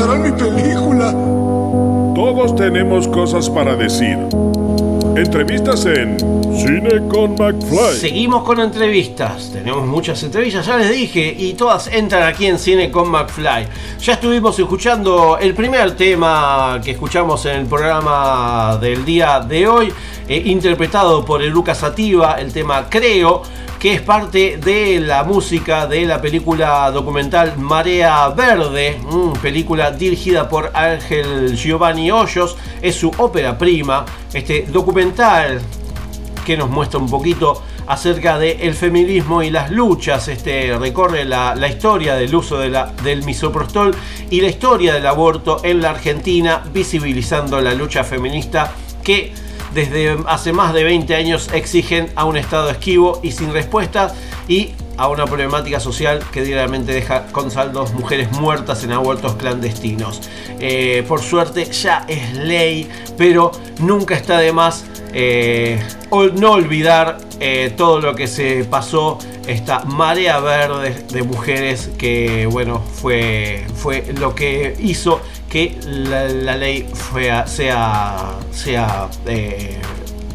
Ahora pasará mi película. Todos tenemos cosas para decir. Entrevistas en Cine con McFly. Seguimos con entrevistas. Tenemos muchas entrevistas, ya les dije, y todas entran aquí en Cine con McFly. Ya estuvimos escuchando el primer tema que escuchamos en el programa del día de hoy, eh, interpretado por el Lucas Sativa, el tema Creo, que es parte de la música de la película documental Marea Verde, mm, película dirigida por Ángel Giovanni Hoyos, es su ópera prima, este documental que nos muestra un poquito acerca del feminismo y las luchas. Este recorre la, la historia del uso de la, del misoprostol y la historia del aborto en la Argentina, visibilizando la lucha feminista que desde hace más de 20 años exigen a un Estado esquivo y sin respuesta y a una problemática social que diariamente deja con saldos mujeres muertas en abortos clandestinos. Eh, por suerte ya es ley, pero nunca está de más eh, no olvidar eh, todo lo que se pasó, esta marea verde de mujeres que bueno fue, fue lo que hizo que la, ley sea, sea eh,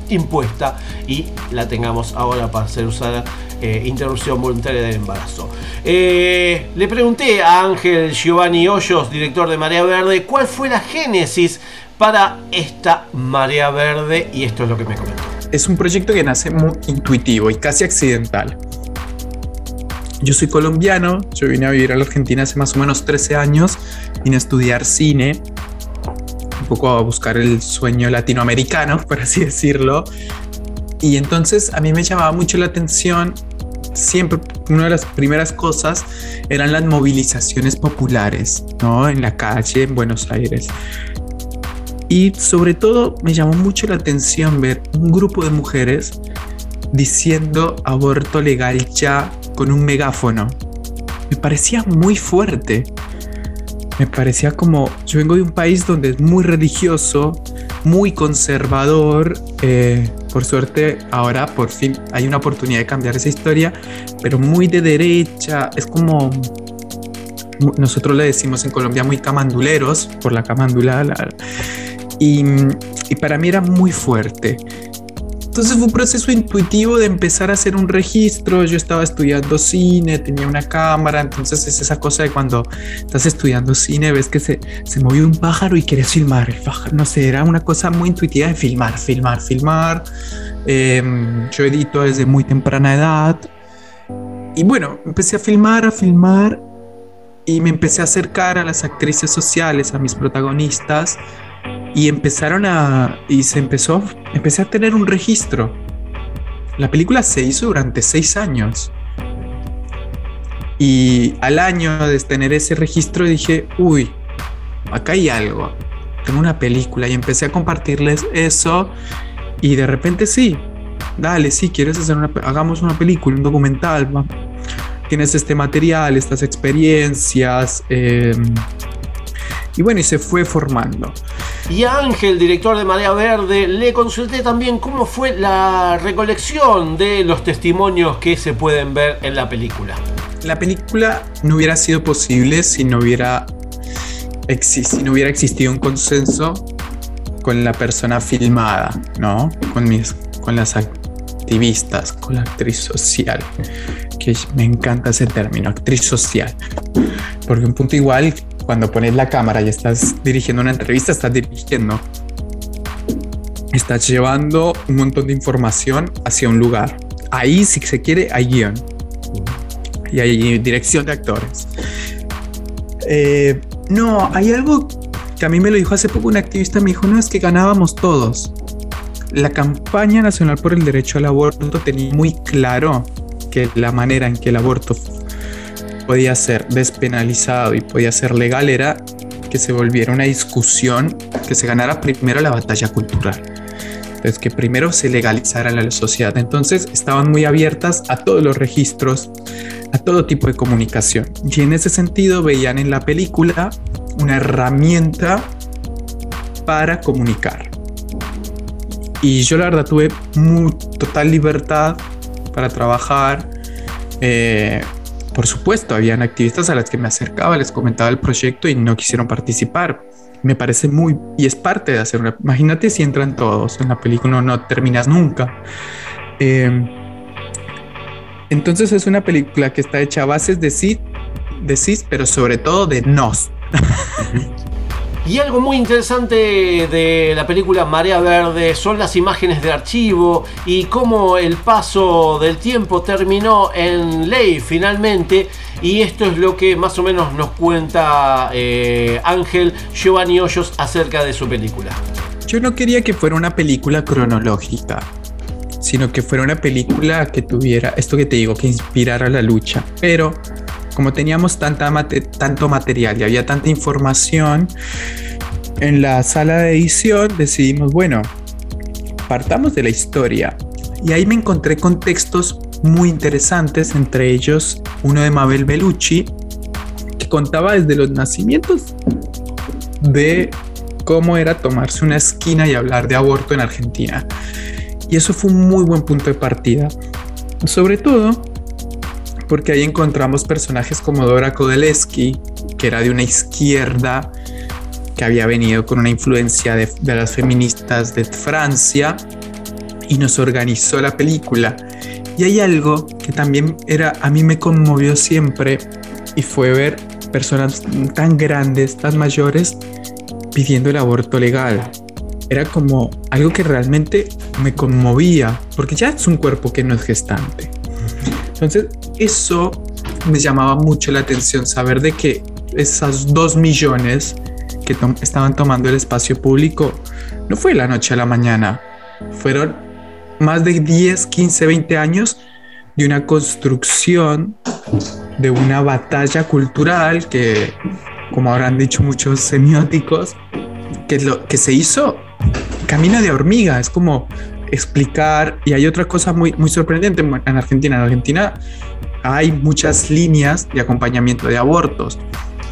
impuesta y la tengamos ahora para ser usada eh, interrupción voluntaria del embarazo. Eh, le pregunté a Ángel Giovanni Hoyos, director de Marea Verde, cuál fue la génesis para esta Marea Verde y esto es lo que me comentó. Es un proyecto que nace muy intuitivo y casi accidental. Yo soy colombiano, yo vine a vivir a la Argentina hace más o menos 13 años, vine estudiar cine, un poco a buscar el sueño latinoamericano, por así decirlo. Y entonces a mí me llamaba mucho la atención, siempre una de las primeras cosas eran las movilizaciones populares, ¿no? En la calle, en Buenos Aires. Y sobre todo me llamó mucho la atención ver un grupo de mujeres diciendo aborto legal ya con un megáfono. Me parecía muy fuerte. Me parecía como, yo vengo de un país donde es muy religioso, muy conservador. eh, por suerte ahora por fin hay una oportunidad de cambiar esa historia, pero muy de derecha. Es como, nosotros le decimos en Colombia muy camanduleros, por la camandula. la- y, y para mí era muy fuerte. Entonces fue un proceso intuitivo de empezar a hacer un registro. Yo estaba estudiando cine, tenía una cámara, entonces es esa cosa de cuando estás estudiando cine, ves que se, se movió un pájaro y quieres filmar el pájaro. No sé, era una cosa muy intuitiva de filmar, filmar, filmar. Em, yo edito desde muy temprana edad. Y bueno, empecé a filmar, a filmar y me empecé a acercar a las actrices sociales, a mis protagonistas y empezaron a y se empezó empecé a tener un registro. La película se hizo durante seis años. Y al año de tener ese registro dije uy acá hay algo. Tengo una película y empecé a compartirles eso. Y de repente sí dale sí quieres hacer una hagamos una película un documental tienes este material estas experiencias em, y bueno y se fue formando Y a Ángel, director de Marea Verde, le consulté también cómo fue la recolección de los testimonios que se pueden ver en la película. La película no hubiera sido posible si no hubiera, si no hubiera existido un consenso con la persona filmada, ¿no? Con, mis, con las activistas, con la actriz social, que me encanta ese término, actriz social. Porque un punto igual, cuando pones la cámara y estás dirigiendo una entrevista, estás dirigiendo. Estás llevando un montón de información hacia un lugar. Ahí, si se quiere, hay guion y hay dirección de actores. Eh, no, hay algo que a mí me lo dijo hace poco un activista, me dijo, no, es que ganábamos todos. La campaña nacional por el derecho al aborto tenía muy claro que la manera en que el aborto podía ser despenalizado y podía ser legal era que se volviera una discusión, que se ganara primero la batalla cultural. Entonces, que primero se legalizara la sociedad. Entonces, estaban muy abiertas a todos los registros, a todo tipo de comunicación. Y en ese sentido, veían en la película una herramienta para comunicar. Y yo la verdad tuve muy, total libertad para trabajar. Eh, por supuesto, habían activistas a las que me acercaba, les comentaba el proyecto y no quisieron participar. Me parece muy, y es parte de hacer una, imagínate si entran todos en la película, no, terminas nunca. Eh, entonces es una película que está hecha a bases de sí, de sí, pero sobre todo de nos. Y algo muy interesante de la película Marea Verde son las imágenes de archivo y cómo el paso del tiempo terminó en ley finalmente. Y esto es lo que más o menos nos cuenta eh, Ángel Giovanni Hoyos acerca de su película. Yo no quería que fuera una película cronológica, sino que fuera una película que tuviera esto que te digo, que inspirara la lucha. Pero como teníamos tanta tanto material y había tanta información, en la sala de edición decidimos, bueno, partamos de la historia. Y ahí me encontré con textos muy interesantes, entre ellos uno de Mabel Bellucci, que contaba desde los nacimientos de cómo era tomarse una esquina y hablar de aborto en Argentina. Y eso fue un muy buen punto de partida. Sobre todo porque ahí encontramos personajes como Dora Kodeleski, que era de una izquierda que había venido con una influencia de, las feministas de Francia y nos organizó la película. Y hay algo que también era a mí me conmovió siempre y fue ver personas tan grandes, tan mayores pidiendo el aborto legal. Era como algo que realmente me conmovía, porque ya es un cuerpo que no es gestante. Entonces, eso me llamaba mucho la atención, saber de que esas dos millones que estaban tomando el espacio público no fue la noche a la mañana, fueron más de 10, 15, 20 años de una construcción, de una batalla cultural que, como habrán dicho muchos semióticos, que, lo, que se hizo camino de hormiga, es como explicar, y hay otra cosa muy, muy sorprendente en Argentina. En Argentina hay muchas líneas de acompañamiento de abortos.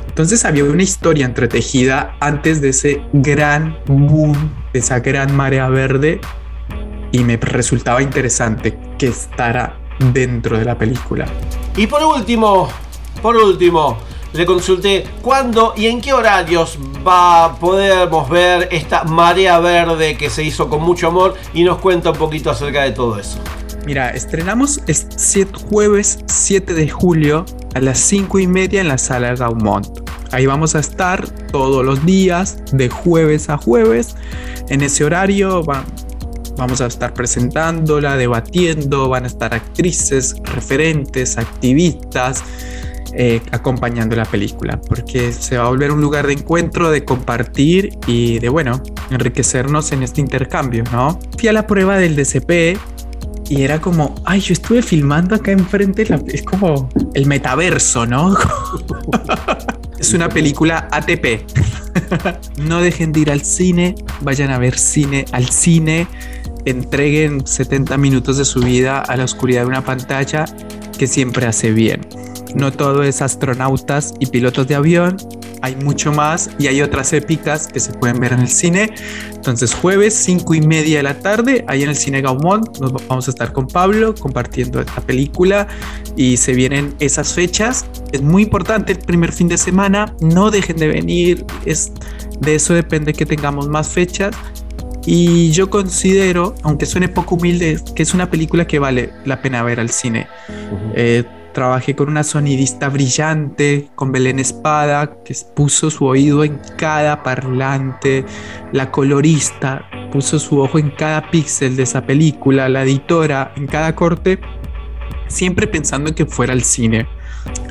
Entonces había una historia entretejida antes de ese gran boom, de esa gran marea verde, y me resultaba interesante que estará dentro de la película. Y por último, por último, le consulté cuándo y en qué horarios va a podemos ver esta marea verde que se hizo con mucho amor y nos cuenta un poquito acerca de todo eso. Mira, estrenamos este jueves 7 de julio a las 5 y media en la sala Gaumont. Ahí vamos a estar todos los días, de jueves a jueves. En ese horario vamos a estar presentándola, debatiendo, van a estar actrices, referentes, activistas, eh, acompañando la película, porque se va a volver un lugar de encuentro, de compartir y de, bueno, enriquecernos en este intercambio, ¿no? Fui a la prueba del DCP y era como, ay, yo estuve filmando acá enfrente, es como el metaverso, ¿no? *laughs* es una película ATP. *laughs* no dejen de ir al cine, vayan a ver cine al cine, entreguen 70 minutos de su vida a la oscuridad de una pantalla que siempre hace bien. No todo es astronautas y pilotos de avión, hay mucho más y hay otras épicas que se pueden ver en el cine. Entonces jueves 5 y media de la tarde, ahí en el cine Gaumont, nos vamos a estar con Pablo compartiendo esta película y se vienen esas fechas. Es muy importante el primer fin de semana, no dejen de venir, es, de eso depende que tengamos más fechas. Y yo considero, aunque suene poco humilde, que es una película que vale la pena ver al cine. Trabajé con una sonidista brillante, con Belén Espada, que puso su oído en cada parlante, la colorista puso su ojo en cada píxel de esa película, la editora en cada corte, siempre pensando en que fuera el cine.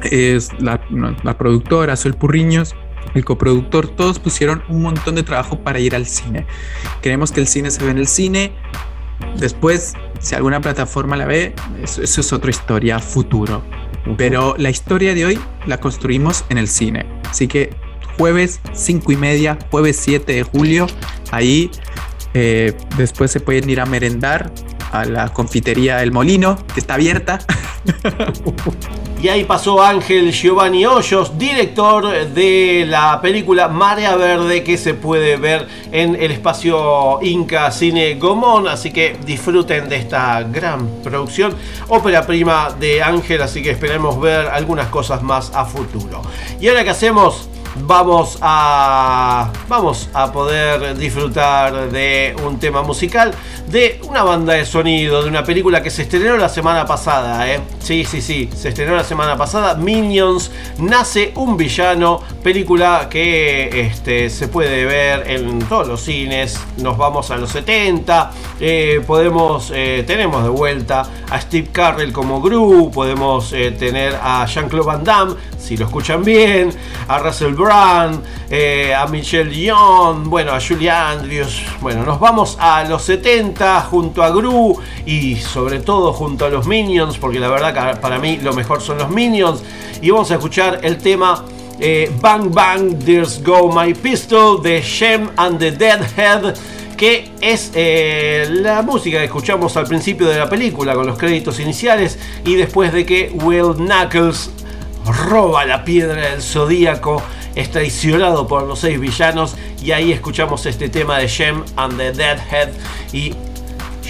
Es la, la productora, Sol Purriños, el coproductor, todos pusieron un montón de trabajo para ir al cine. Queremos que el cine se ve en el cine. Después si alguna plataforma la ve, eso, es otra historia futuro. Pero la historia de hoy la construimos en el cine. Así que jueves 5 y media, jueves 7 de julio, ahí eh, después se pueden ir a merendar a la confitería El Molino, que está abierta. Y ahí pasó Ángel Giovanni Hoyos, director de la película Marea Verde que se puede ver en el espacio Inca Cine Gomón. Así que disfruten de esta gran producción, ópera prima de Ángel. Así que esperemos ver algunas cosas más a futuro. Y ahora que hacemos vamos a vamos a poder disfrutar de un tema musical de una banda de sonido de una película que se estrenó la semana pasada ¿eh? sí sí sí se estrenó la semana pasada Minions nace un villano película que este, se puede ver en todos los cines nos vamos a los 70 eh, podemos eh, tenemos de vuelta a Steve Carrell como Gru podemos eh, tener a Jean-Claude Van Damme si lo escuchan bien a Russell Brand, eh, a Michelle Young, bueno, a Julia Andrews. Bueno, nos vamos a los 70 junto a Gru y sobre todo junto a los Minions, porque la verdad que para mí lo mejor son los Minions. Y vamos a escuchar el tema eh, Bang Bang, There's Go My Pistol de Shem and the Deadhead que es eh, la música que escuchamos al principio de la película con los créditos iniciales y después de que Will Knuckles roba la piedra del zodíaco, es traicionado por los seis villanos y ahí escuchamos este tema de Shem and the Deadhead y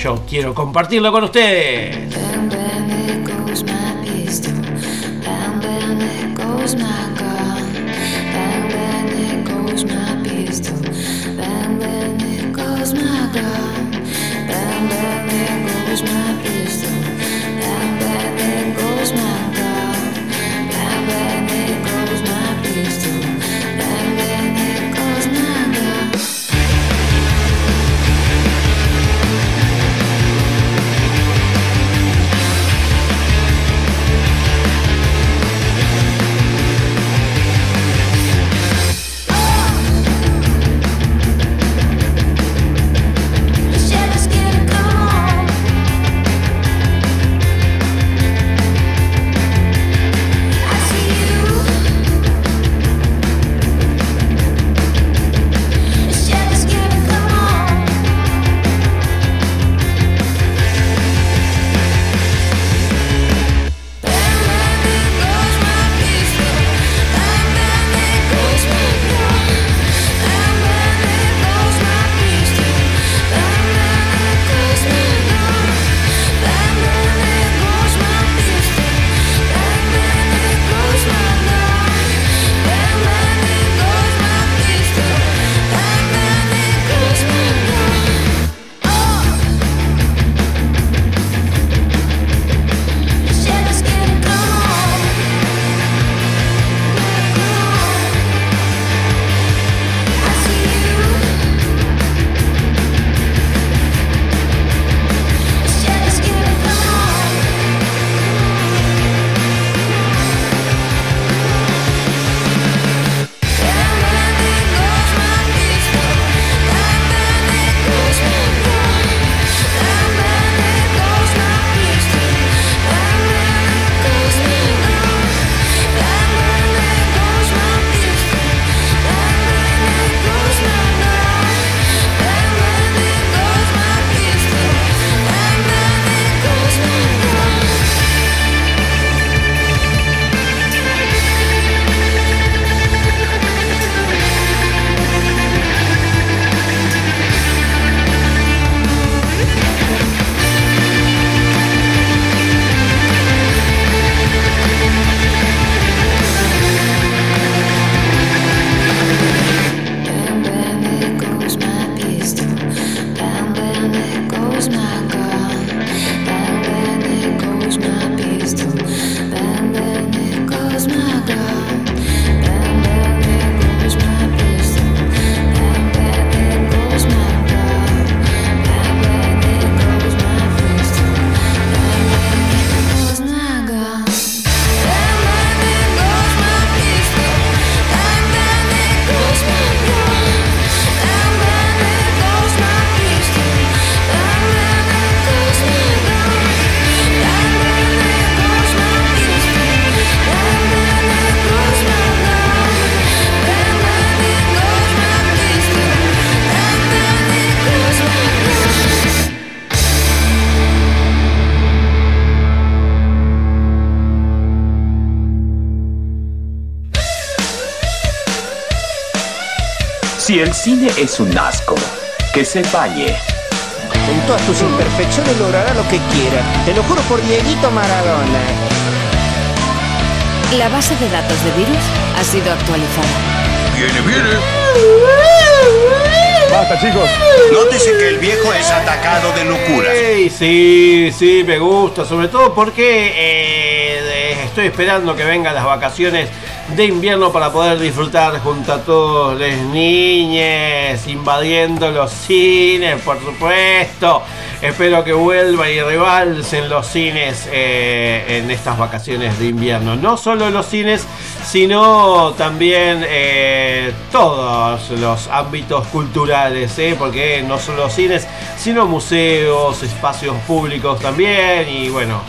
yo quiero compartirlo con ustedes. Si el cine es un asco, que se bañe. Con todas tus imperfecciones logrará lo que quiera. Te lo juro por Dieguito Maradona. La base de datos de virus ha sido actualizada. Viene, viene. Basta, chicos. Nótese que el viejo es atacado de locura. Ey, sí, sí, me gusta, sobre todo porque eh, estoy esperando que vengan las vacaciones de invierno para poder disfrutar junto a todos los niños, invadiendo los cines, por supuesto. Espero que vuelva y rebalsen los cines eh, en estas vacaciones de invierno. No solo los cines, sino también eh, todos los ámbitos culturales, ¿eh? porque no solo cines, sino museos, espacios públicos también y bueno,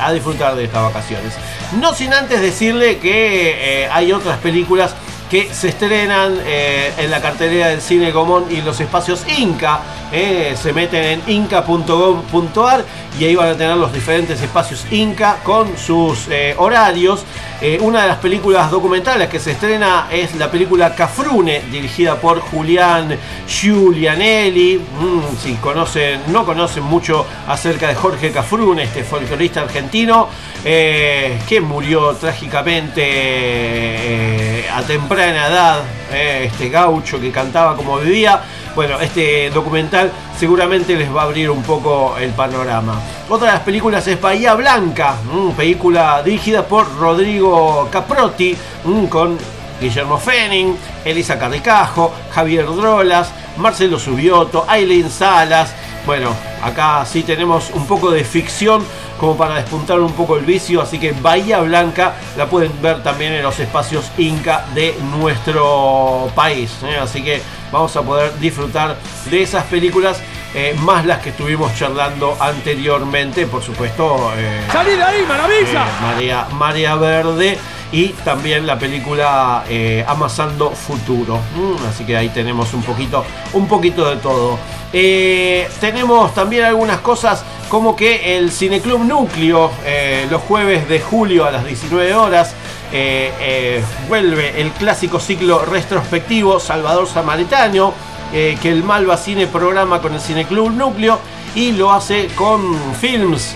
a disfrutar de estas vacaciones. No sin antes decirle que eh, hay otras películas que se estrenan eh, en la cartelera del Cine Común y los espacios Inca. Eh, se meten en inca.gov.ar y ahí van a tener los diferentes espacios Inca con sus eh, horarios. Eh, una de las películas documentales que se estrena es la película Cafrune, dirigida por Julián Giulianelli. Mm, si conocen, no conocen mucho acerca de Jorge Cafrune, este folclorista argentino, que murió trágicamente a temprana edad, este gaucho que cantaba como vivía. Bueno, este documental seguramente les va a abrir un poco el panorama. Otra de las películas es Bahía Blanca, mm, película dirigida por Rodrigo Caprotti, mm, con Guillermo Fenning, Elisa Carricajo, Javier Drolas, Marcelo Subioto, Aileen Salas. Bueno, acá sí tenemos un poco de ficción como para despuntar un poco el vicio, así que Bahía Blanca la pueden ver también en los espacios Inca de nuestro país. ¿eh? Así que vamos a poder disfrutar de esas películas, eh, más las que estuvimos charlando anteriormente, por supuesto. eh, ¡Salí de ahí, maravilla! eh, María, María Verde y también la película eh, Amasando Futuro. Mm, así que ahí tenemos un poquito, un poquito de todo. Eh, tenemos también algunas cosas como que el Cineclub Núcleo eh, los jueves de julio a las 19 horas eh, vuelve el clásico ciclo retrospectivo Salvador Samaritano que el Malva Cine programa con el Cineclub Núcleo y lo hace con films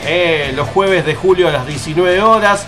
los jueves de julio a las 19 horas.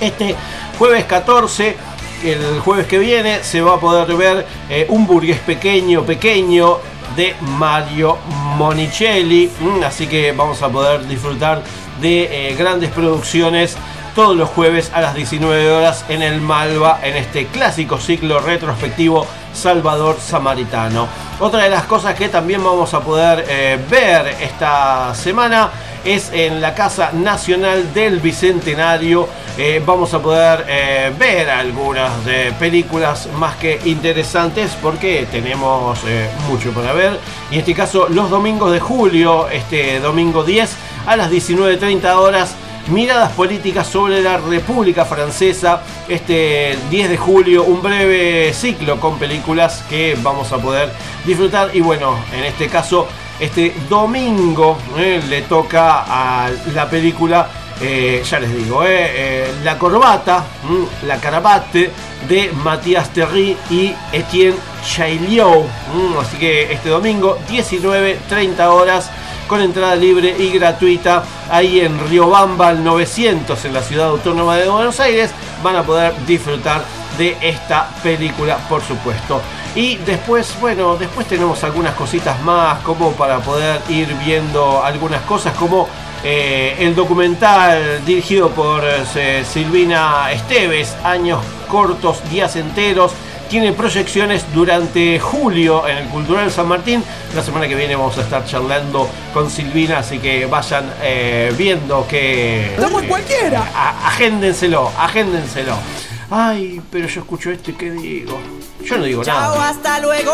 Este jueves 14, el jueves que viene, se va a poder ver un burgués pequeño, pequeño de Mario Monicelli. Mm, así que vamos a poder disfrutar de eh, grandes producciones todos los jueves a las 19 horas en el Malva, en este clásico ciclo retrospectivo Salvador Samaritano. Otra de las cosas que también vamos a poder eh, ver esta semana es en la Casa Nacional del Bicentenario. Eh, vamos a poder eh, ver algunas de películas más que interesantes porque tenemos eh, mucho para ver. Y en este caso, los domingos de julio, este domingo 10 a las 19.30 horas. Miradas políticas sobre la República Francesa. Este 10 de julio, un breve ciclo con películas que vamos a poder disfrutar. Y bueno, en este caso, este domingo eh, le toca a la película, eh, ya les digo, eh, La Corbata, mm, La Carabate de Matías Terry y Etienne Chaillot. Mm, así que este domingo, 19.30 horas con entrada libre y gratuita ahí en Riobamba al 900 en la ciudad autónoma de Buenos Aires van a poder disfrutar de esta película por supuesto y después bueno después tenemos algunas cositas más como para poder ir viendo algunas cosas como eh, el documental dirigido por eh, Silvina Esteves años cortos días enteros tiene proyecciones durante julio en el Cultural San Martín. La semana que viene vamos a estar charlando con Silvina, así que vayan eh, viendo que... ¡Estamos cualquiera! agéndenselo, agéndenselo. Ay, pero yo escucho esto y qué digo. Yo no digo Chao, nada. hasta luego.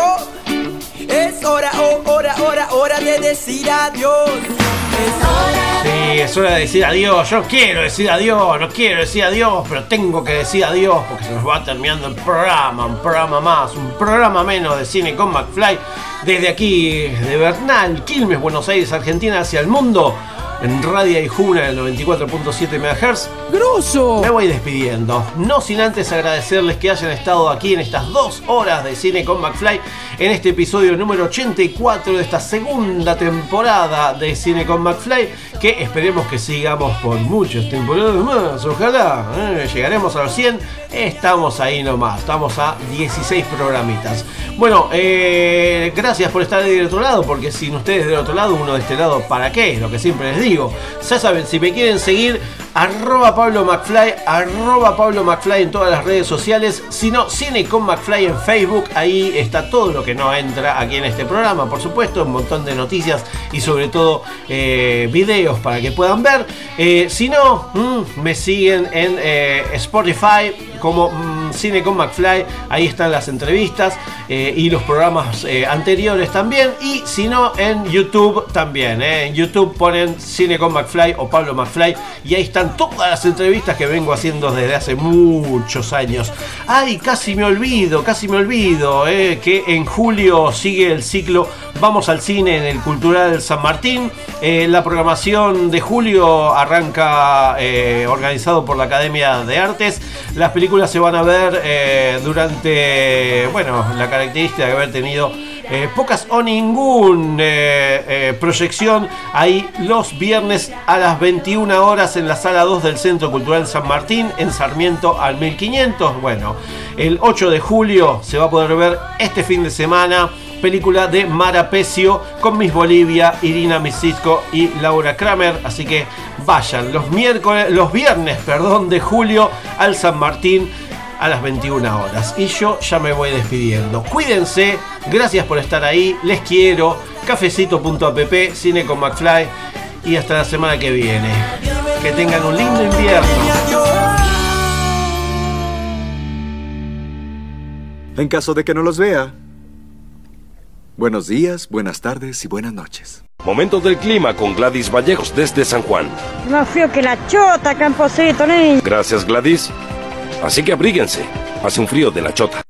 Es hora, oh, hora, hora, hora de decir adiós. Es hora. Sí, es hora de decir adiós. Yo quiero decir adiós, no quiero decir adiós, pero tengo que decir adiós porque se nos va terminando el programa. Un programa más, un programa menos de cine con McFly. Desde aquí, de Bernal, Quilmes, Buenos Aires, Argentina, hacia el mundo. En Radio Ijuna en el 94.7 MHz. ¡Grosso! Me voy despidiendo. No sin antes agradecerles que hayan estado aquí en estas dos horas de cine con McFly. En este episodio número 84 de esta segunda temporada de Cine con McFly. Que esperemos que sigamos por muchas temporadas más. Ojalá. ¿eh? Llegaremos a los 100. Estamos ahí nomás. Estamos a 16 programitas. Bueno, eh, gracias por estar del otro lado. Porque sin ustedes del otro lado, uno de este lado, ¿para qué? Lo que siempre les digo. Ya saben, si me quieren seguir, arroba Pablo McFly, arroba Pablo McFly en todas las redes sociales. Si no, Cine con McFly en Facebook. Ahí está todo lo que no entra aquí en este programa, por supuesto. Un montón de noticias y sobre todo eh, videos para que puedan ver. Eh, si no, mm, me siguen en eh, Spotify como mm, Cine con McFly. Ahí están las entrevistas y los programas anteriores también. Y si no, en YouTube también. En YouTube ponen Cine con McFly o Pablo McFly. Y ahí están todas las entrevistas que vengo haciendo desde hace muchos años. Ay, casi me olvido, casi me olvido eh, que en julio sigue el ciclo Vamos al cine en el Cultural San Martín. Eh, la programación de julio arranca eh, organizado por la Academia de Artes. Las películas se van a ver durante, bueno, la característica de haber tenido eh, pocas o ningún eh, eh, proyección ahí los viernes a las 21 horas en la sala 2 del Centro Cultural San Martín en Sarmiento al 1500. Bueno, el 8 de julio se va a poder ver este fin de semana película de Mara Pecio con Miss Bolivia, Irina Misisco y Laura Kramer. Así que vayan los miércoles, los viernes, perdón, de julio al San Martín a las 21 horas. Y yo ya me voy despidiendo. Cuídense, gracias por estar ahí, les quiero. Cafecito.app, cine con McFly. Y hasta la semana que viene. Que tengan un lindo invierno. En caso de que no los vea. Buenos días, buenas tardes y buenas noches. Momentos del clima con Gladys Vallejos desde San Juan. Más frío que la chota, Camposito, niño. Gracias Gladys. Así que abríguense. Hace un frío de la chota.